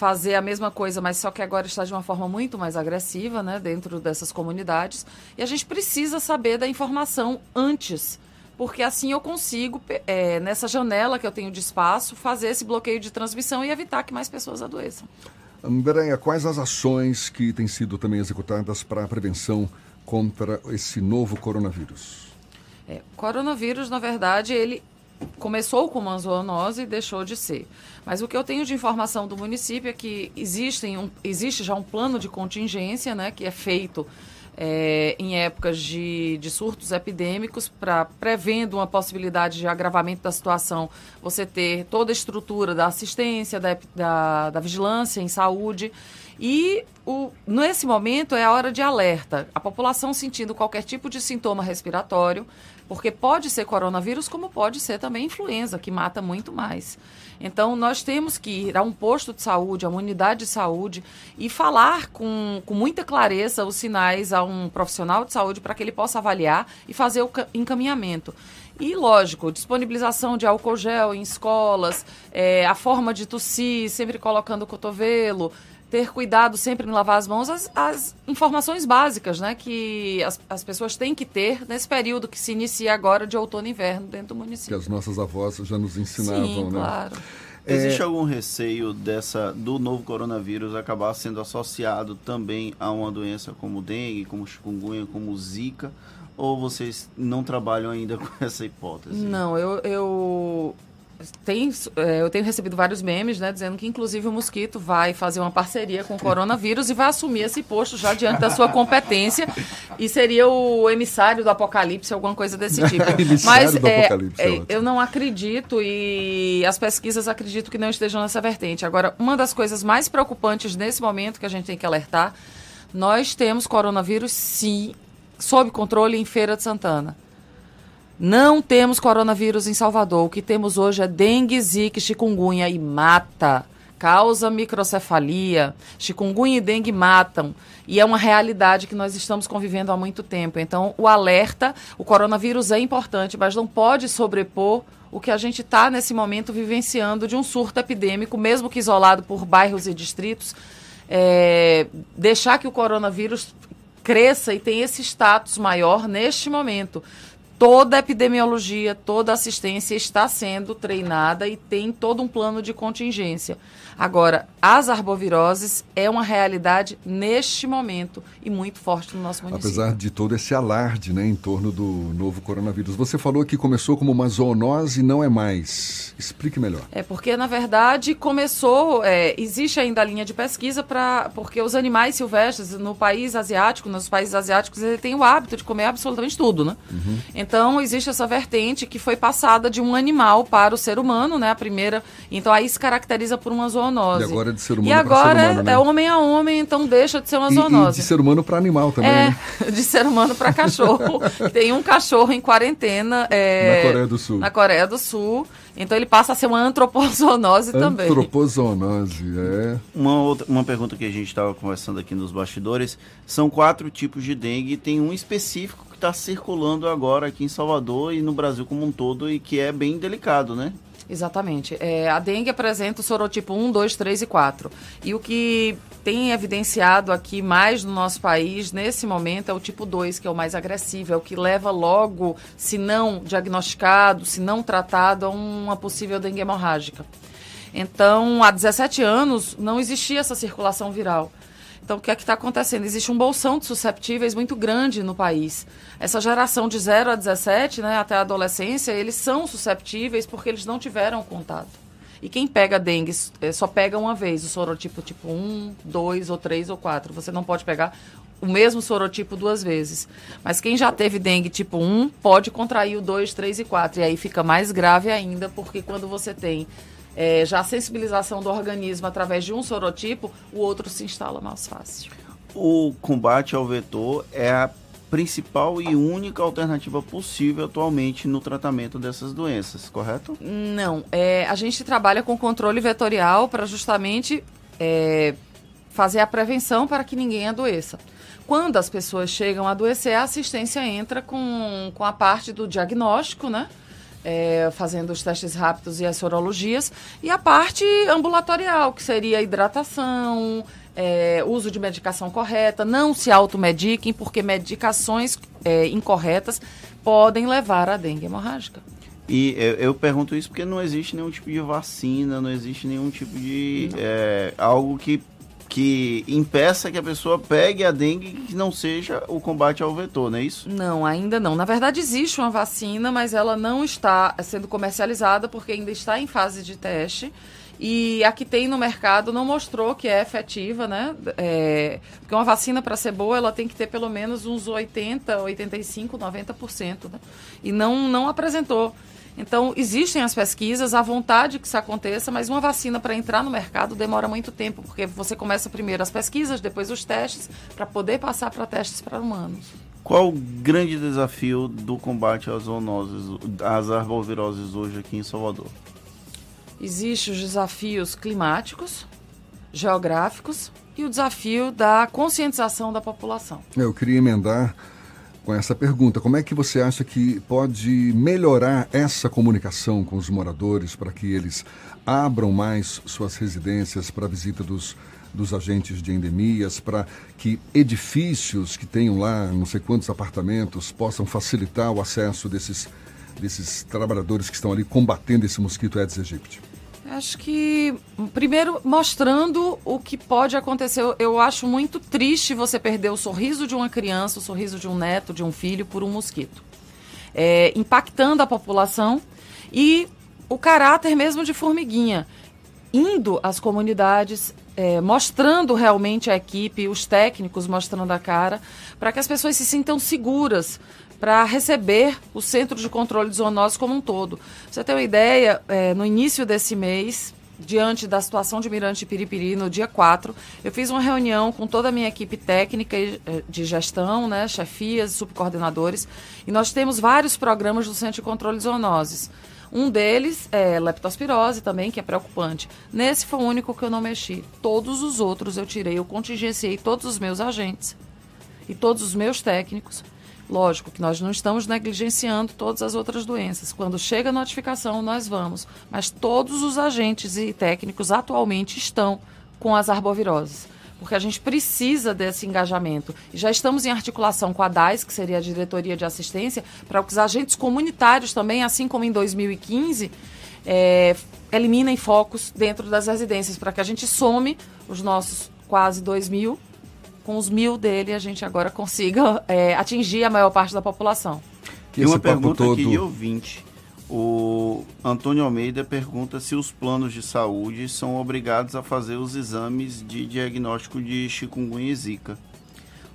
fazer a mesma coisa, mas só que agora está de uma forma muito mais agressiva, né, dentro dessas comunidades. E a gente precisa saber da informação antes, porque assim eu consigo, é, nessa janela que eu tenho de espaço, fazer esse bloqueio de transmissão e evitar que mais pessoas adoeçam. Andréia, quais as ações que têm sido também executadas para a prevenção contra esse novo coronavírus? É, coronavírus, na verdade, ele começou com uma zoonose e deixou de ser. Mas o que eu tenho de informação do município é que existem um, existe já um plano de contingência, né, que é feito é, em épocas de, de surtos epidêmicos, para prevendo uma possibilidade de agravamento da situação, você ter toda a estrutura da assistência, da, da, da vigilância em saúde. E o, nesse momento é a hora de alerta. A população sentindo qualquer tipo de sintoma respiratório, porque pode ser coronavírus, como pode ser também influenza, que mata muito mais. Então, nós temos que ir a um posto de saúde, a uma unidade de saúde e falar com, com muita clareza os sinais a um profissional de saúde para que ele possa avaliar e fazer o encaminhamento. E, lógico, disponibilização de álcool gel em escolas, é, a forma de tossir, sempre colocando o cotovelo, ter cuidado sempre em lavar as mãos, as, as informações básicas né, que as, as, pessoas têm que ter nesse período que se inicia agora de outono e inverno dentro do município. Que as nossas avós já nos ensinavam, Sim, né? Claro. É... Existe algum receio dessa do novo coronavírus acabar sendo associado também a uma doença como dengue, como chikungunya, como zika? Ou vocês não trabalham ainda com essa hipótese? Não, eu, eu tem, é, eu tenho recebido vários memes, né, dizendo que inclusive o mosquito vai fazer uma parceria com o coronavírus e vai assumir esse posto já diante da sua competência e seria o emissário do apocalipse, alguma coisa desse tipo. Mas é, é, eu não acredito e as pesquisas acredito que não estejam nessa vertente. Agora, uma das coisas mais preocupantes nesse momento que a gente tem que alertar, nós temos coronavírus sim sob controle em Feira de Santana. Não temos coronavírus em Salvador. O que temos hoje é dengue, zika, chikungunya e mata. Causa microcefalia. Chikungunya e dengue matam. E é uma realidade que nós estamos convivendo há muito tempo. Então, o alerta, o coronavírus é importante, mas não pode sobrepor o que a gente está nesse momento vivenciando de um surto epidêmico, mesmo que isolado por bairros e distritos. É, deixar que o coronavírus cresça e tenha esse status maior neste momento toda a epidemiologia, toda a assistência está sendo treinada e tem todo um plano de contingência. Agora, as arboviroses é uma realidade neste momento e muito forte no nosso município. Apesar de todo esse alarde né, em torno do novo coronavírus. Você falou que começou como uma zoonose e não é mais. Explique melhor. É porque, na verdade, começou. É, existe ainda a linha de pesquisa para. Porque os animais silvestres no país asiático, nos países asiáticos, ele tem o hábito de comer absolutamente tudo, né? Uhum. Então, existe essa vertente que foi passada de um animal para o ser humano, né? A primeira. Então, aí se caracteriza por uma zoonose zoonose. E agora é de ser humano E agora ser humano, né? é homem a homem, então deixa de ser uma e, zoonose. E de ser humano para animal também. É, né? de ser humano para cachorro. Tem um cachorro em quarentena. É, na Coreia do Sul. Na Coreia do Sul. Então ele passa a ser uma antropozoonose também. Antropozoonose, é. Uma, outra, uma pergunta que a gente estava conversando aqui nos bastidores: são quatro tipos de dengue, tem um específico que está circulando agora aqui em Salvador e no Brasil como um todo e que é bem delicado, né? Exatamente. É, a dengue apresenta o sorotipo 1, 2, 3 e 4. E o que tem evidenciado aqui mais no nosso país, nesse momento, é o tipo 2, que é o mais agressivo, é o que leva logo, se não diagnosticado, se não tratado, a uma possível dengue hemorrágica. Então, há 17 anos, não existia essa circulação viral. Então, o que é que está acontecendo? Existe um bolsão de susceptíveis muito grande no país. Essa geração de 0 a 17, né, até a adolescência, eles são susceptíveis porque eles não tiveram contato. E quem pega dengue eh, só pega uma vez o sorotipo tipo 1, 2 ou 3 ou 4. Você não pode pegar o mesmo sorotipo duas vezes. Mas quem já teve dengue tipo 1 pode contrair o 2, 3 e 4. E aí fica mais grave ainda, porque quando você tem é, já a sensibilização do organismo através de um sorotipo, o outro se instala mais fácil. O combate ao vetor é a principal e única alternativa possível atualmente no tratamento dessas doenças, correto? Não. É, a gente trabalha com controle vetorial para justamente é, fazer a prevenção para que ninguém adoeça. Quando as pessoas chegam a adoecer, a assistência entra com, com a parte do diagnóstico, né? É, fazendo os testes rápidos e as sorologias, e a parte ambulatorial, que seria hidratação, é, uso de medicação correta, não se automediquem, porque medicações é, incorretas podem levar à dengue hemorrágica. E eu, eu, pergunto isso porque não existe nenhum tipo de vacina, não existe nenhum tipo de é, algo que que impeça que a pessoa pegue a dengue que não seja o combate ao vetor, não é isso? Não, ainda não. Na verdade, existe uma vacina, mas ela não está sendo comercializada porque ainda está em fase de teste. E a que tem no mercado não mostrou que é efetiva, né? É, porque uma vacina, para ser boa, ela tem que ter pelo menos uns 80, 85, 90%. Né? E não, não apresentou. Então, existem as pesquisas, a vontade que isso aconteça, mas uma vacina para entrar no mercado demora muito tempo, porque você começa primeiro as pesquisas, depois os testes, para poder passar para testes para humanos. Qual o grande desafio do combate às zoonoses, às arboviroses hoje aqui em Salvador? Existem os desafios climáticos, geográficos e o desafio da conscientização da população. Eu queria emendar com essa pergunta. Como é que você acha que pode melhorar essa comunicação com os moradores para que eles abram mais suas residências para a visita dos, dos agentes de endemias, para que edifícios que tenham lá não sei quantos apartamentos possam facilitar o acesso desses, desses trabalhadores que estão ali combatendo esse mosquito Aedes aegypti? Acho que, primeiro, mostrando o que pode acontecer. Eu acho muito triste você perder o sorriso de uma criança, o sorriso de um neto, de um filho, por um mosquito. É, impactando a população e o caráter mesmo de formiguinha. Indo às comunidades, é, mostrando realmente a equipe, os técnicos mostrando a cara, para que as pessoas se sintam seguras para receber o Centro de Controle de Zoonose como um todo. Você ter uma ideia, é, no início desse mês, diante da situação de Mirante Piripiri, no dia 4, eu fiz uma reunião com toda a minha equipe técnica é, de gestão, né, chefias, subcoordenadores, e nós temos vários programas do Centro de Controle de Zoonoses. Um deles é leptospirose também, que é preocupante. Nesse foi o único que eu não mexi. Todos os outros eu tirei, eu contingenciei todos os meus agentes e todos os meus técnicos Lógico que nós não estamos negligenciando todas as outras doenças. Quando chega a notificação, nós vamos. Mas todos os agentes e técnicos atualmente estão com as arboviroses. Porque a gente precisa desse engajamento. E já estamos em articulação com a DAIS, que seria a Diretoria de Assistência, para que os agentes comunitários também, assim como em 2015, é, eliminem focos dentro das residências, para que a gente some os nossos quase 2 mil com os mil dele a gente agora consiga é, atingir a maior parte da população. Tem uma pergunta todo... aqui de ouvinte. O Antônio Almeida pergunta se os planos de saúde são obrigados a fazer os exames de diagnóstico de chikungunya e zika.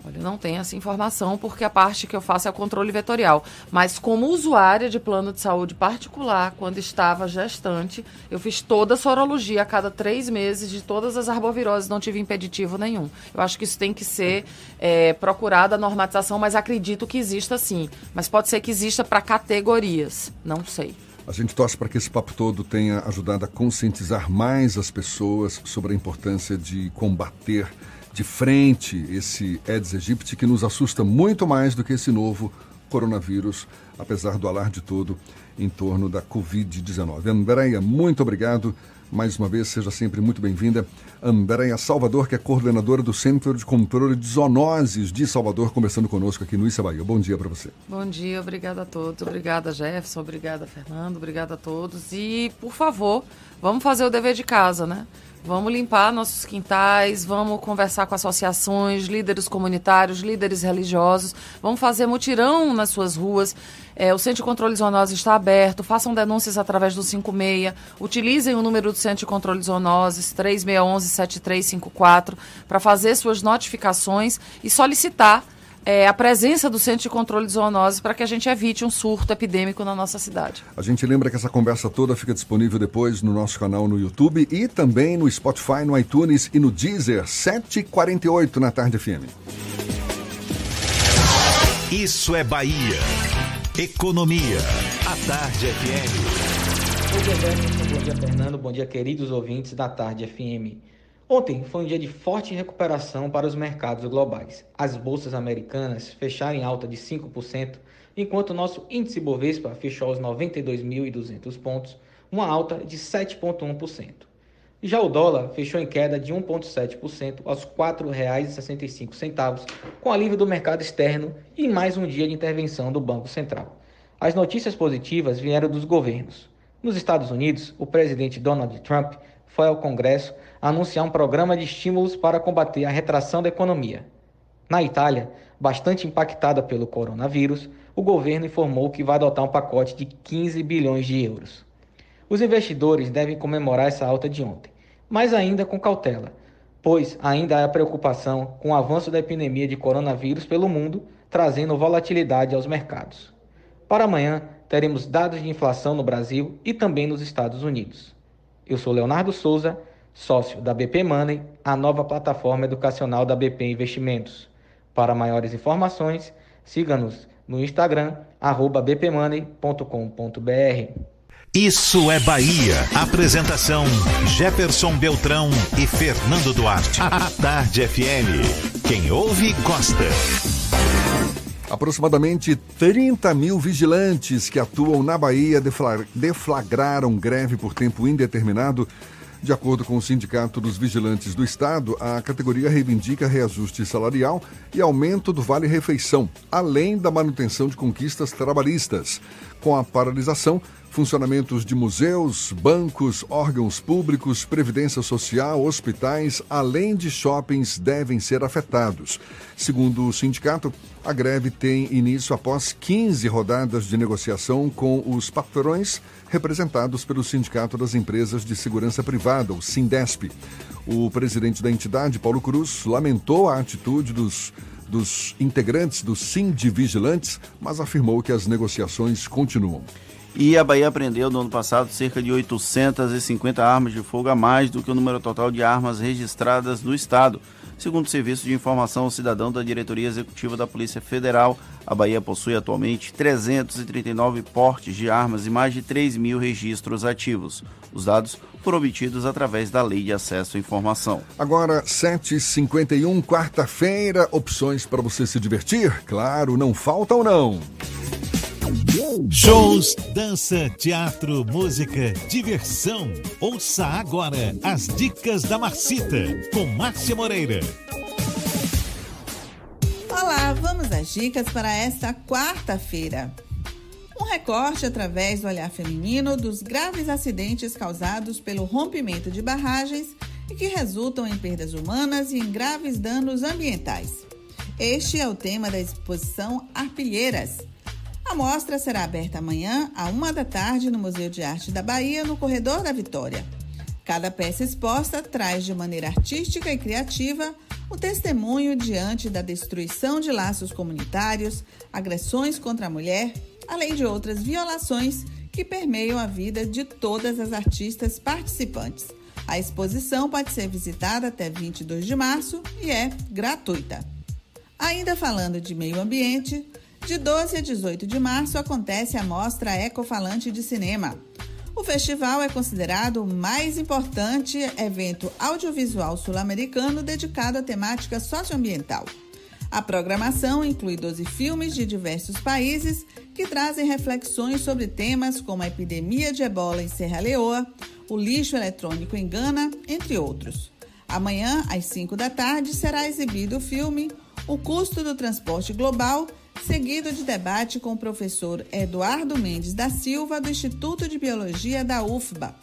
Olha, não tenho essa informação porque a parte que eu faço é o controle vetorial. Mas como usuária de plano de saúde particular, quando estava gestante, eu fiz toda a sorologia a cada três meses de todas as arboviroses, não tive impeditivo nenhum. Eu acho que isso tem que ser é, procurada a normatização, mas acredito que exista sim. Mas pode ser que exista para categorias, não sei. A gente torce para que esse papo todo tenha ajudado a conscientizar mais as pessoas sobre a importância de combater de frente esse Aedes aegypti que nos assusta muito mais do que esse novo coronavírus, apesar do alarde todo em torno da Covid-19. Andréia, muito obrigado. Mais uma vez, seja sempre muito bem-vinda. Andréia Salvador, que é coordenadora do Centro de Controle de Zoonoses de Salvador, conversando conosco aqui no Issa Bahia. Bom dia para você. Bom dia, obrigada a todos. Obrigada, Jefferson. Obrigada, Fernando. Obrigada a todos. E, por favor, vamos fazer o dever de casa, né? Vamos limpar nossos quintais, vamos conversar com associações, líderes comunitários, líderes religiosos, vamos fazer mutirão nas suas ruas. É, o Centro de Controle Zoonose está aberto, façam denúncias através do 56, utilizem o número do Centro de Controle Zoonoses 3611-7354 para fazer suas notificações e solicitar é, a presença do Centro de Controle de Zoonoses para que a gente evite um surto epidêmico na nossa cidade. A gente lembra que essa conversa toda fica disponível depois no nosso canal no YouTube e também no Spotify, no iTunes e no Deezer, 7h48 na Tarde FM. Isso é Bahia. Economia. A Tarde FM. Bom dia, Jefferson. Bom dia, Fernando. Bom dia, queridos ouvintes da Tarde FM. Ontem foi um dia de forte recuperação para os mercados globais. As bolsas americanas fecharam em alta de 5%, enquanto o nosso índice Bovespa fechou aos 92.200 pontos, uma alta de 7,1%. Já o dólar fechou em queda de 1,7% aos R$ 4,65, com alívio do mercado externo e mais um dia de intervenção do Banco Central. As notícias positivas vieram dos governos. Nos Estados Unidos, o presidente Donald Trump foi ao Congresso anunciar um programa de estímulos para combater a retração da economia. Na Itália, bastante impactada pelo coronavírus, o governo informou que vai adotar um pacote de 15 bilhões de euros. Os investidores devem comemorar essa alta de ontem, mas ainda com cautela, pois ainda há preocupação com o avanço da epidemia de coronavírus pelo mundo, trazendo volatilidade aos mercados. Para amanhã, teremos dados de inflação no Brasil e também nos Estados Unidos. Eu sou Leonardo Souza sócio da BP Money, a nova plataforma educacional da BP Investimentos. Para maiores informações, siga-nos no Instagram, bpmoney.com.br. Isso é Bahia. Apresentação: Jefferson Beltrão e Fernando Duarte. A Tarde FM. Quem ouve, gosta. Aproximadamente 30 mil vigilantes que atuam na Bahia deflagraram greve por tempo indeterminado. De acordo com o Sindicato dos Vigilantes do Estado, a categoria reivindica reajuste salarial e aumento do vale-refeição, além da manutenção de conquistas trabalhistas. Com a paralisação, funcionamentos de museus, bancos, órgãos públicos, previdência social, hospitais, além de shoppings devem ser afetados. Segundo o sindicato, a greve tem início após 15 rodadas de negociação com os patrões representados pelo Sindicato das Empresas de Segurança Privada, o Sindesp. O presidente da entidade, Paulo Cruz, lamentou a atitude dos dos integrantes do Sim de Vigilantes, mas afirmou que as negociações continuam. E a Bahia apreendeu no ano passado cerca de 850 armas de fogo a mais do que o número total de armas registradas no estado. Segundo o Serviço de Informação ao Cidadão da Diretoria Executiva da Polícia Federal, a Bahia possui atualmente 339 portes de armas e mais de 3 mil registros ativos. Os dados foram obtidos através da Lei de Acesso à Informação. Agora, 7h51, quarta-feira, opções para você se divertir? Claro, não faltam não. Shows, dança, teatro, música, diversão. Ouça agora as dicas da Marcita com Márcia Moreira. Olá, vamos às dicas para esta quarta-feira. Um recorte através do olhar feminino dos graves acidentes causados pelo rompimento de barragens e que resultam em perdas humanas e em graves danos ambientais. Este é o tema da exposição Arpilheiras a mostra será aberta amanhã, à uma da tarde, no Museu de Arte da Bahia, no Corredor da Vitória. Cada peça exposta traz de maneira artística e criativa o testemunho diante da destruição de laços comunitários, agressões contra a mulher, além de outras violações que permeiam a vida de todas as artistas participantes. A exposição pode ser visitada até 22 de março e é gratuita. Ainda falando de meio ambiente, de 12 a 18 de março acontece a Mostra Ecofalante de Cinema. O festival é considerado o mais importante evento audiovisual sul-americano dedicado à temática socioambiental. A programação inclui 12 filmes de diversos países que trazem reflexões sobre temas como a epidemia de ebola em Serra Leoa, o lixo eletrônico em Gana, entre outros. Amanhã, às 5 da tarde, será exibido o filme O Custo do Transporte Global seguido de debate com o professor Eduardo Mendes da Silva, do Instituto de Biologia da UFBA.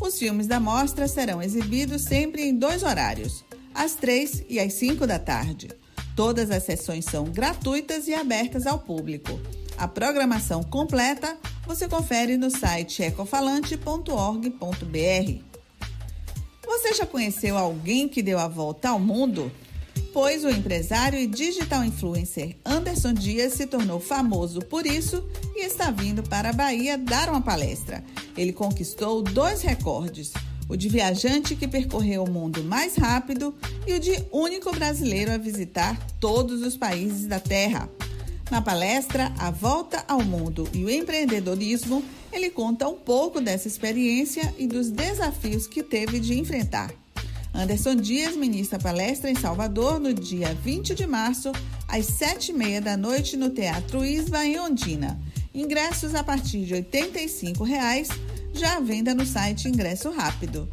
Os filmes da mostra serão exibidos sempre em dois horários, às três e às cinco da tarde. Todas as sessões são gratuitas e abertas ao público. A programação completa você confere no site ecofalante.org.br. Você já conheceu alguém que deu a volta ao mundo? Pois o empresário e digital influencer Anderson Dias se tornou famoso por isso e está vindo para a Bahia dar uma palestra. Ele conquistou dois recordes: o de viajante que percorreu o mundo mais rápido e o de único brasileiro a visitar todos os países da Terra. Na palestra A Volta ao Mundo e o Empreendedorismo, ele conta um pouco dessa experiência e dos desafios que teve de enfrentar. Anderson Dias ministra palestra em Salvador no dia 20 de março, às 7h30 da noite, no Teatro Isva, em Ondina. Ingressos a partir de R$ 85, já à venda no site Ingresso Rápido.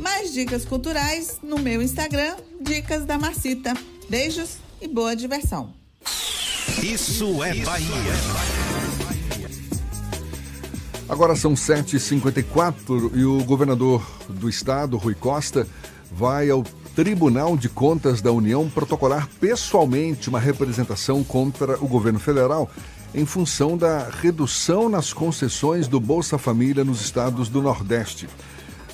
Mais dicas culturais no meu Instagram, Dicas da Marcita. Beijos e boa diversão. Isso é Bahia. Agora são 7h54 e o governador do estado, Rui Costa, vai ao Tribunal de Contas da União protocolar pessoalmente uma representação contra o governo federal em função da redução nas concessões do Bolsa Família nos estados do Nordeste.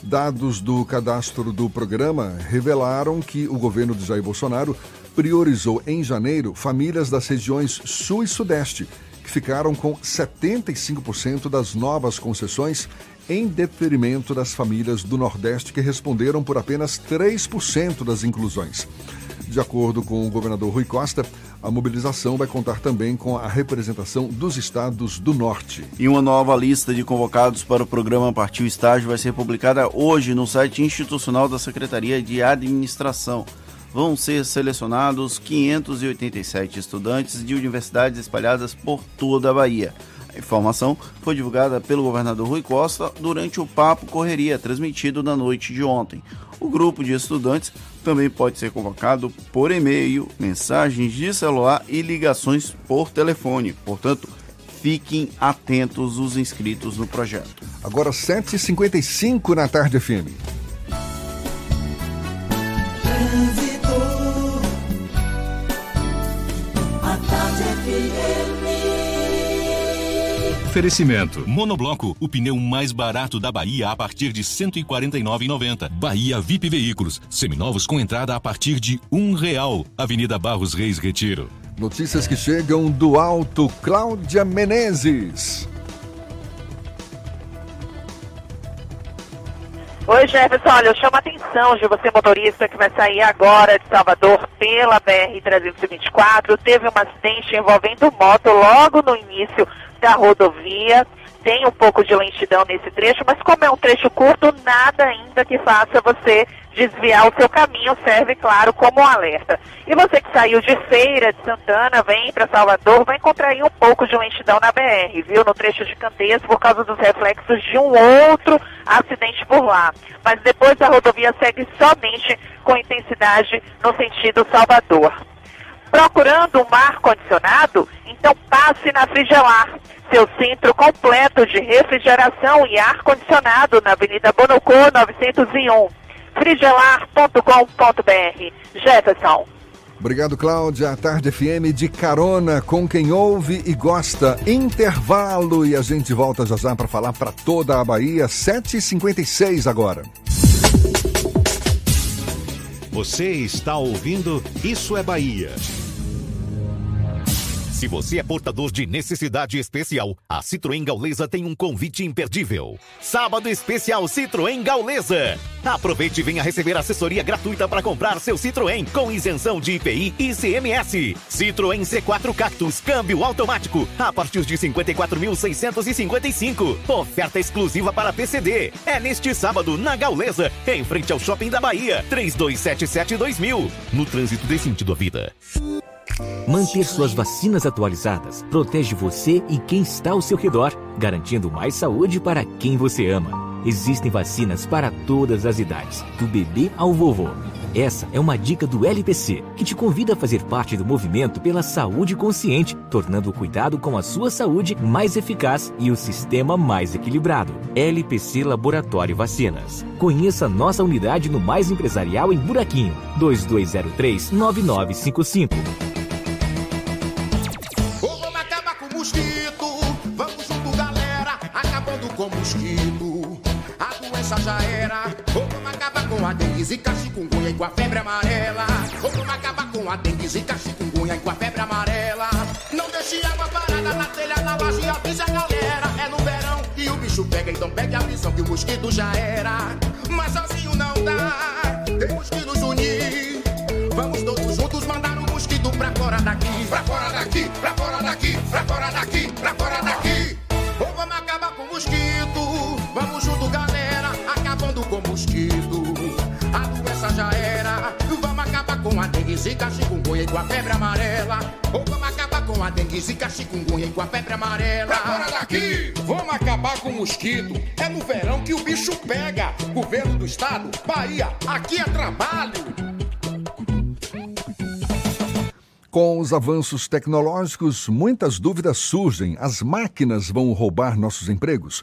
Dados do cadastro do programa revelaram que o governo de Jair Bolsonaro priorizou em janeiro famílias das regiões Sul e Sudeste ficaram com 75% das novas concessões, em detrimento das famílias do Nordeste, que responderam por apenas 3% das inclusões. De acordo com o governador Rui Costa, a mobilização vai contar também com a representação dos estados do Norte. E uma nova lista de convocados para o programa Partiu Estágio vai ser publicada hoje no site institucional da Secretaria de Administração. Vão ser selecionados 587 estudantes de universidades espalhadas por toda a Bahia. A informação foi divulgada pelo governador Rui Costa durante o Papo Correria, transmitido na noite de ontem. O grupo de estudantes também pode ser convocado por e-mail, mensagens de celular e ligações por telefone. Portanto, fiquem atentos os inscritos no projeto. Agora 7h55 na tarde FM. Oferecimento. Monobloco, o pneu mais barato da Bahia a partir de R$ 149,90. Bahia VIP Veículos, seminovos com entrada a partir de um real. Avenida Barros Reis Retiro. Notícias que chegam do alto, Cláudia Menezes. Oi, Jefferson. Olha, eu chamo a atenção de você, motorista, que vai sair agora de Salvador pela BR-324. Teve um acidente envolvendo moto logo no início da rodovia. Tem um pouco de lentidão nesse trecho, mas como é um trecho curto, nada ainda que faça você desviar o seu caminho serve, claro, como um alerta. E você que saiu de Feira de Santana, vem para Salvador, vai encontrar aí um pouco de lentidão na BR, viu? No trecho de Canteias, por causa dos reflexos de um outro acidente por lá. Mas depois a rodovia segue somente com intensidade no sentido Salvador. Procurando um ar-condicionado? Então passe na Frigelar, seu centro completo de refrigeração e ar-condicionado na Avenida Bonocô 901. frigelar.com.br. Jefferson. Obrigado, Cláudia. A Tarde FM de carona com quem ouve e gosta. Intervalo e a gente volta já já para falar para toda a Bahia. 7h56 agora. Você está ouvindo Isso é Bahia. Se você é portador de necessidade especial, a Citroën Gaulesa tem um convite imperdível. Sábado especial Citroën Gaulesa. Aproveite e venha receber assessoria gratuita para comprar seu Citroën com isenção de IPI e CMS. Citroën C4 Cactus, câmbio automático, a partir de 54.655. Oferta exclusiva para PCD. É neste sábado na Gaulesa, em frente ao Shopping da Bahia. 3277-2000. No trânsito dê sentido à vida. Manter suas vacinas atualizadas protege você e quem está ao seu redor, garantindo mais saúde para quem você ama. Existem vacinas para todas as idades, do bebê ao vovô. Essa é uma dica do LPC, que te convida a fazer parte do movimento pela saúde consciente, tornando o cuidado com a sua saúde mais eficaz e o sistema mais equilibrado. LPC Laboratório Vacinas. Conheça nossa unidade no Mais Empresarial em Buraquinho, 2203 9955. Com mosquito. A doença já era. Vamos acabar com a dengue, zika, chikungunya e com a febre amarela. Vamos acabar com a dengue, zika, chikungunya e com a febre amarela. Não deixe água parada na telha, na laje, avisa a galera. É no verão e o bicho pega, então pegue a visão que o mosquito já era. Mas sozinho não dá. Temos que nos unir. Vamos todos juntos mandar o mosquito pra fora daqui. Pra fora daqui, pra fora daqui, pra fora daqui, pra fora daqui. Vamos junto, galera, acabando com o mosquito. A doença já era. Vamos acabar com a dengue, zika, chikungunya e com a febre amarela. Ou vamos acabar com a dengue, zika, chikungunya e com a febre amarela. Pra fora daqui! Vamos acabar com o mosquito. É no verão que o bicho pega. Governo do estado, Bahia, aqui é trabalho. Com os avanços tecnológicos, muitas dúvidas surgem. As máquinas vão roubar nossos empregos?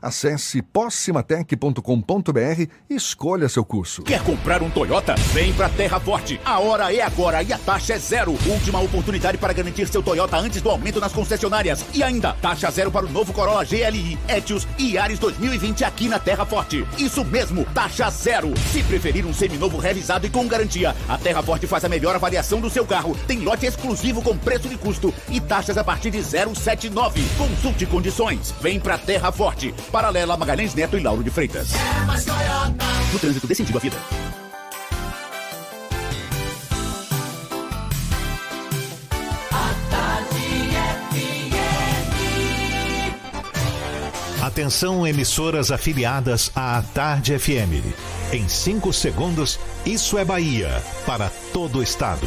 Acesse possimatec.com.br e escolha seu curso. Quer comprar um Toyota? Vem pra Terra Forte. A hora é agora e a taxa é zero. Última oportunidade para garantir seu Toyota antes do aumento nas concessionárias. E ainda, taxa zero para o novo Corolla GLI, Etios e Yaris 2020 aqui na Terra Forte. Isso mesmo, taxa zero. Se preferir um seminovo revisado e com garantia, a Terra Forte faz a melhor avaliação do seu carro. Tem lote exclusivo com preço de custo e taxas a partir de 079. Consulte condições. Vem pra Terra Forte. Paralela Magalhães Neto e Lauro de Freitas. No trânsito sentido à vida. Atenção, emissoras afiliadas à Tarde FM. Em 5 segundos, isso é Bahia para todo o estado.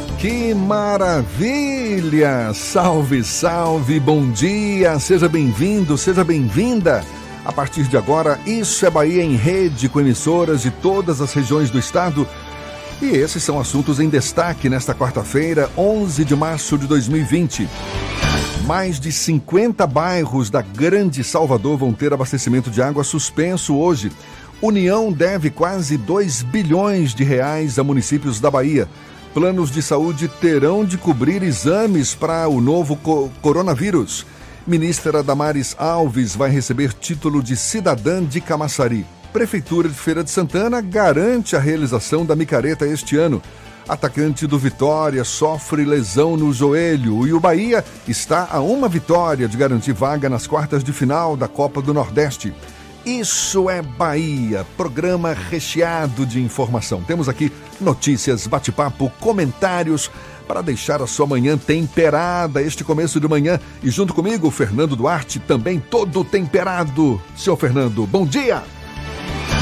Que maravilha! Salve, salve, bom dia! Seja bem-vindo, seja bem-vinda! A partir de agora, Isso é Bahia em rede com emissoras de todas as regiões do estado. E esses são assuntos em destaque nesta quarta-feira, 11 de março de 2020. Mais de 50 bairros da Grande Salvador vão ter abastecimento de água suspenso hoje. União deve quase 2 bilhões de reais a municípios da Bahia. Planos de saúde terão de cobrir exames para o novo co coronavírus. Ministra Damares Alves vai receber título de cidadã de Camaçari. Prefeitura de Feira de Santana garante a realização da micareta este ano. Atacante do Vitória sofre lesão no joelho e o Bahia está a uma vitória de garantir vaga nas quartas de final da Copa do Nordeste. Isso é Bahia, programa recheado de informação. Temos aqui notícias, bate-papo, comentários para deixar a sua manhã temperada este começo de manhã. E junto comigo, Fernando Duarte, também todo temperado. Seu Fernando, bom dia!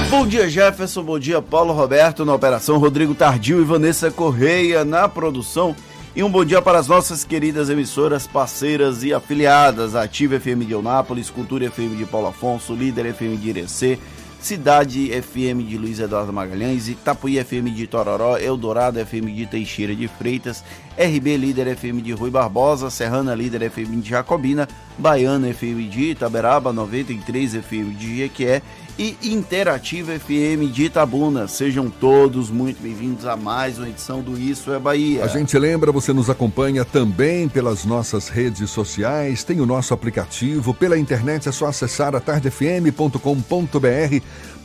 Bom dia, Jefferson. Bom dia, Paulo Roberto na operação, Rodrigo Tardio e Vanessa Correia na produção. E um bom dia para as nossas queridas emissoras, parceiras e afiliadas: Ativa FM de Eunápolis, Cultura FM de Paulo Afonso, Líder FM de Irecê, Cidade FM de Luiz Eduardo Magalhães, Itapuí FM de Tororó, Eldorado FM de Teixeira de Freitas, RB Líder FM de Rui Barbosa, Serrana Líder FM de Jacobina, Baiana FM de Itaberaba, 93 FM de Jequié e Interativa FM de Itabuna. Sejam todos muito bem-vindos a mais uma edição do Isso é Bahia. A gente lembra, você nos acompanha também pelas nossas redes sociais, tem o nosso aplicativo, pela internet é só acessar a tardefm.com.br.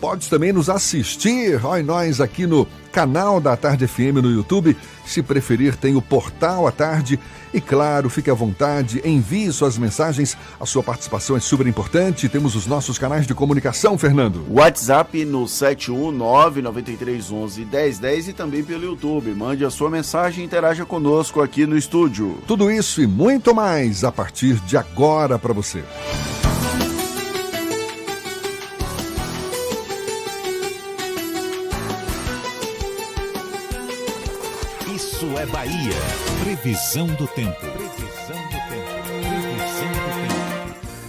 Pode também nos assistir, olha nós aqui no canal da Tarde FM no YouTube. Se preferir, tem o portal à tarde. E claro, fique à vontade, envie suas mensagens. A sua participação é super importante. Temos os nossos canais de comunicação, Fernando. WhatsApp no 71993111010 e também pelo YouTube. Mande a sua mensagem e interaja conosco aqui no estúdio. Tudo isso e muito mais a partir de agora para você. É Bahia. Previsão do tempo. Previsão do tempo. Previsão do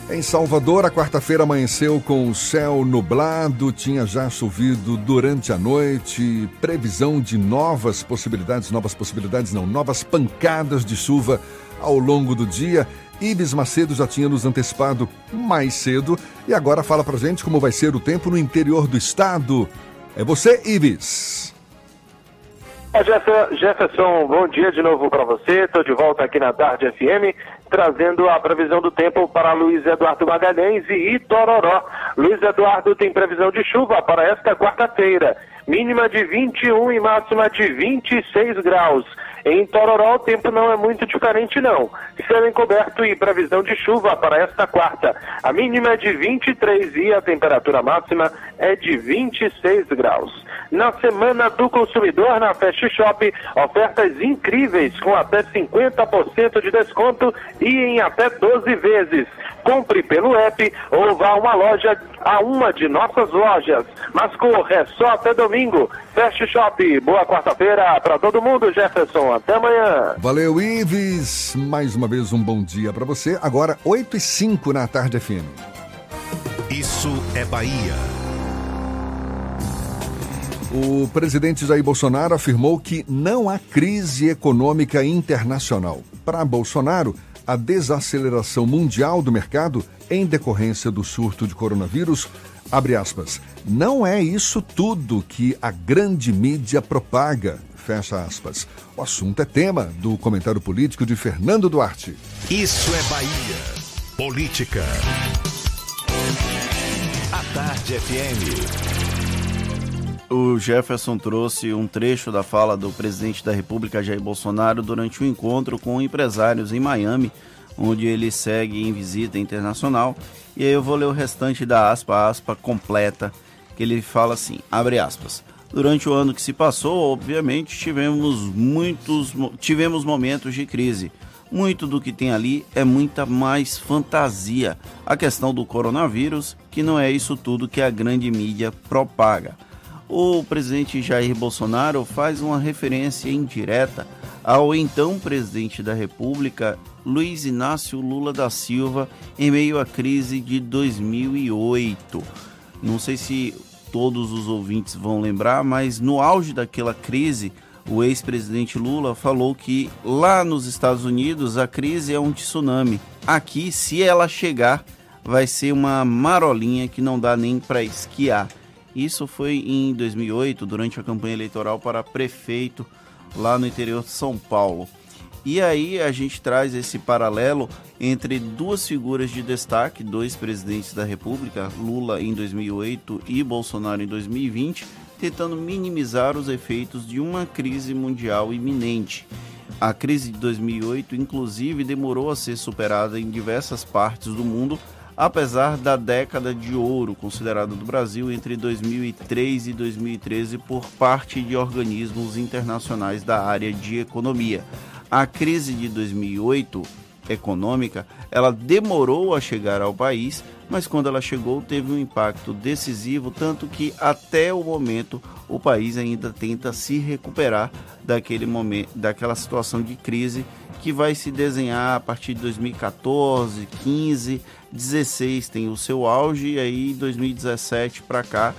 tempo. Em Salvador, a quarta-feira amanheceu com o céu nublado, tinha já chovido durante a noite, previsão de novas possibilidades, novas possibilidades não, novas pancadas de chuva ao longo do dia. Ibis Macedo já tinha nos antecipado mais cedo e agora fala pra gente como vai ser o tempo no interior do estado. É você, Ibis. Jefferson, bom dia de novo para você. Estou de volta aqui na Tarde FM, trazendo a previsão do tempo para Luiz Eduardo Magalhães e Itororó. Luiz Eduardo tem previsão de chuva para esta quarta-feira, mínima de 21 e máxima de 26 graus. Em Tororó, o tempo não é muito diferente, não. Céu encoberto e previsão de chuva para esta quarta. A mínima é de 23 e a temperatura máxima é de 26 graus. Na Semana do Consumidor, na Fast Shop, ofertas incríveis com até 50% de desconto e em até 12 vezes. Compre pelo app ou vá a uma loja, a uma de nossas lojas. Mas corre, só até domingo. Fast Shop, boa quarta-feira para todo mundo, Jefferson. Até amanhã. Valeu, Ives. Mais uma vez um bom dia para você. Agora, 8 e 5 na tarde FM. Isso é Bahia. O presidente Jair Bolsonaro afirmou que não há crise econômica internacional. Para Bolsonaro, a desaceleração mundial do mercado em decorrência do surto de coronavírus, abre aspas, não é isso tudo que a grande mídia propaga, fecha aspas. O assunto é tema do comentário político de Fernando Duarte. Isso é Bahia. Política. A Tarde FM. O Jefferson trouxe um trecho da fala do presidente da República, Jair Bolsonaro, durante um encontro com empresários em Miami, onde ele segue em visita internacional. E aí eu vou ler o restante da aspa, aspa completa, que ele fala assim, abre aspas. Durante o ano que se passou, obviamente, tivemos muitos tivemos momentos de crise. Muito do que tem ali é muita mais fantasia. A questão do coronavírus, que não é isso tudo que a grande mídia propaga o presidente Jair Bolsonaro faz uma referência indireta ao então presidente da República, Luiz Inácio Lula da Silva, em meio à crise de 2008. Não sei se todos os ouvintes vão lembrar, mas no auge daquela crise, o ex-presidente Lula falou que lá nos Estados Unidos a crise é um tsunami. Aqui, se ela chegar, vai ser uma marolinha que não dá nem para esquiar. Isso foi em 2008, durante a campanha eleitoral para prefeito lá no interior de São Paulo. E aí a gente traz esse paralelo entre duas figuras de destaque, dois presidentes da República, Lula em 2008 e Bolsonaro em 2020, tentando minimizar os efeitos de uma crise mundial iminente. A crise de 2008, inclusive, demorou a ser superada em diversas partes do mundo apesar da década de ouro considerada do Brasil entre 2003 e 2013 por parte de organismos internacionais da área de economia. A crise de 2008 econômica, ela demorou a chegar ao país, mas quando ela chegou teve um impacto decisivo, tanto que até o momento o país ainda tenta se recuperar daquele momento, daquela situação de crise que vai se desenhar a partir de 2014, 15, 16 tem o seu auge e aí 2017 para cá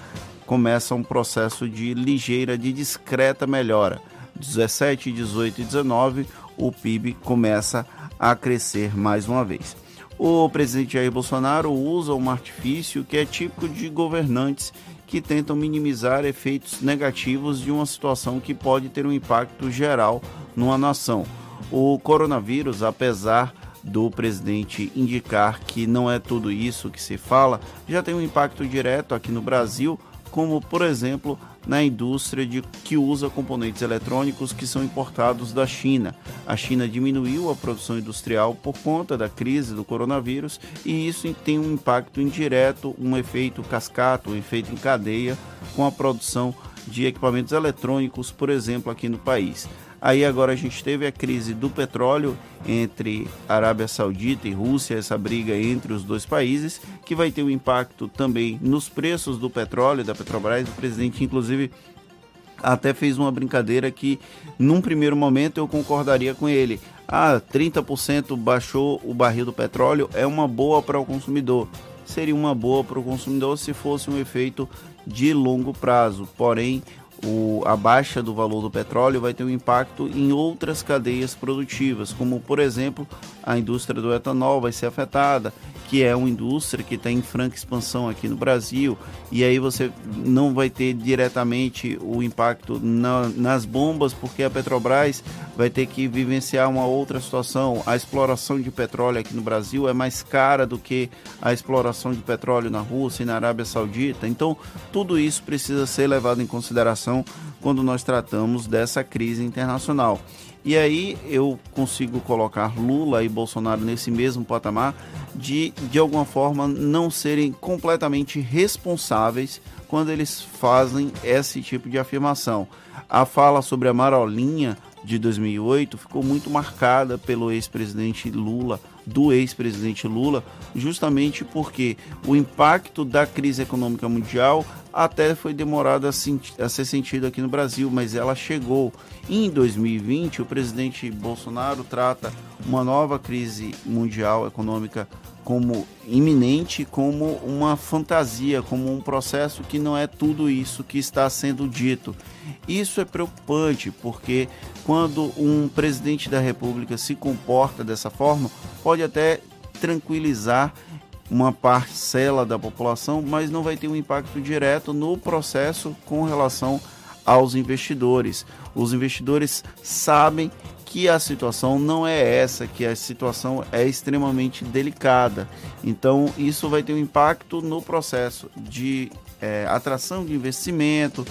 começa um processo de ligeira, de discreta melhora. 17, 18 e 19 o PIB começa a crescer mais uma vez. O presidente Jair Bolsonaro usa um artifício que é típico de governantes que tentam minimizar efeitos negativos de uma situação que pode ter um impacto geral numa nação. O coronavírus, apesar do presidente indicar que não é tudo isso que se fala, já tem um impacto direto aqui no Brasil, como por exemplo na indústria de, que usa componentes eletrônicos que são importados da China. A China diminuiu a produção industrial por conta da crise do coronavírus e isso tem um impacto indireto, um efeito cascata, um efeito em cadeia com a produção de equipamentos eletrônicos, por exemplo, aqui no país. Aí agora a gente teve a crise do petróleo entre Arábia Saudita e Rússia, essa briga entre os dois países, que vai ter um impacto também nos preços do petróleo da Petrobras. O presidente, inclusive, até fez uma brincadeira que, num primeiro momento, eu concordaria com ele. Ah, 30% baixou o barril do petróleo, é uma boa para o consumidor. Seria uma boa para o consumidor se fosse um efeito de longo prazo. Porém, o, a baixa do valor do petróleo vai ter um impacto em outras cadeias produtivas, como por exemplo a indústria do etanol vai ser afetada, que é uma indústria que está em franca expansão aqui no Brasil, e aí você não vai ter diretamente o impacto na, nas bombas, porque a Petrobras vai ter que vivenciar uma outra situação. A exploração de petróleo aqui no Brasil é mais cara do que a exploração de petróleo na Rússia e na Arábia Saudita, então tudo isso precisa ser levado em consideração quando nós tratamos dessa crise internacional. E aí eu consigo colocar Lula e Bolsonaro nesse mesmo patamar de, de alguma forma, não serem completamente responsáveis quando eles fazem esse tipo de afirmação. A fala sobre a marolinha de 2008 ficou muito marcada pelo ex-presidente Lula, do ex-presidente Lula, justamente porque o impacto da crise econômica mundial até foi demorado a, a, ser sentido aqui no Brasil, mas ela chegou. Em 2020, o presidente Bolsonaro trata uma nova crise mundial econômica como iminente, como uma fantasia, como um processo que não é tudo isso que está sendo dito. Isso é preocupante, porque quando um presidente da República se comporta dessa forma, pode até tranquilizar uma parcela da população, mas não vai ter um impacto direto no processo com relação aos investidores. Os investidores sabem que a situação não é essa, que a situação é extremamente delicada. Então, isso vai ter um impacto no processo de é, atração de investimento,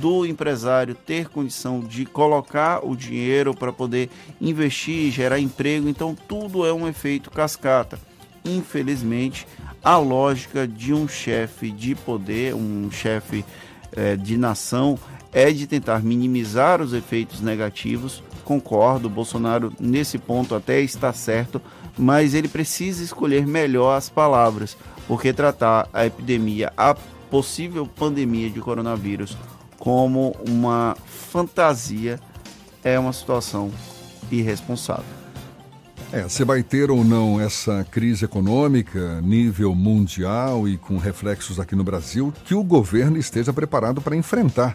do empresário ter condição de colocar o dinheiro para poder investir, gerar emprego. Então, tudo é um efeito cascata. Infelizmente, a lógica de um chefe de poder, um chefe é, de nação, é de tentar minimizar os efeitos negativos concordo, Bolsonaro nesse ponto até está certo, mas ele precisa escolher melhor as palavras, porque tratar a epidemia, a possível pandemia de coronavírus como uma fantasia é uma situação irresponsável. É, você vai ter ou não essa crise econômica nível mundial e com reflexos aqui no Brasil que o governo esteja preparado para enfrentar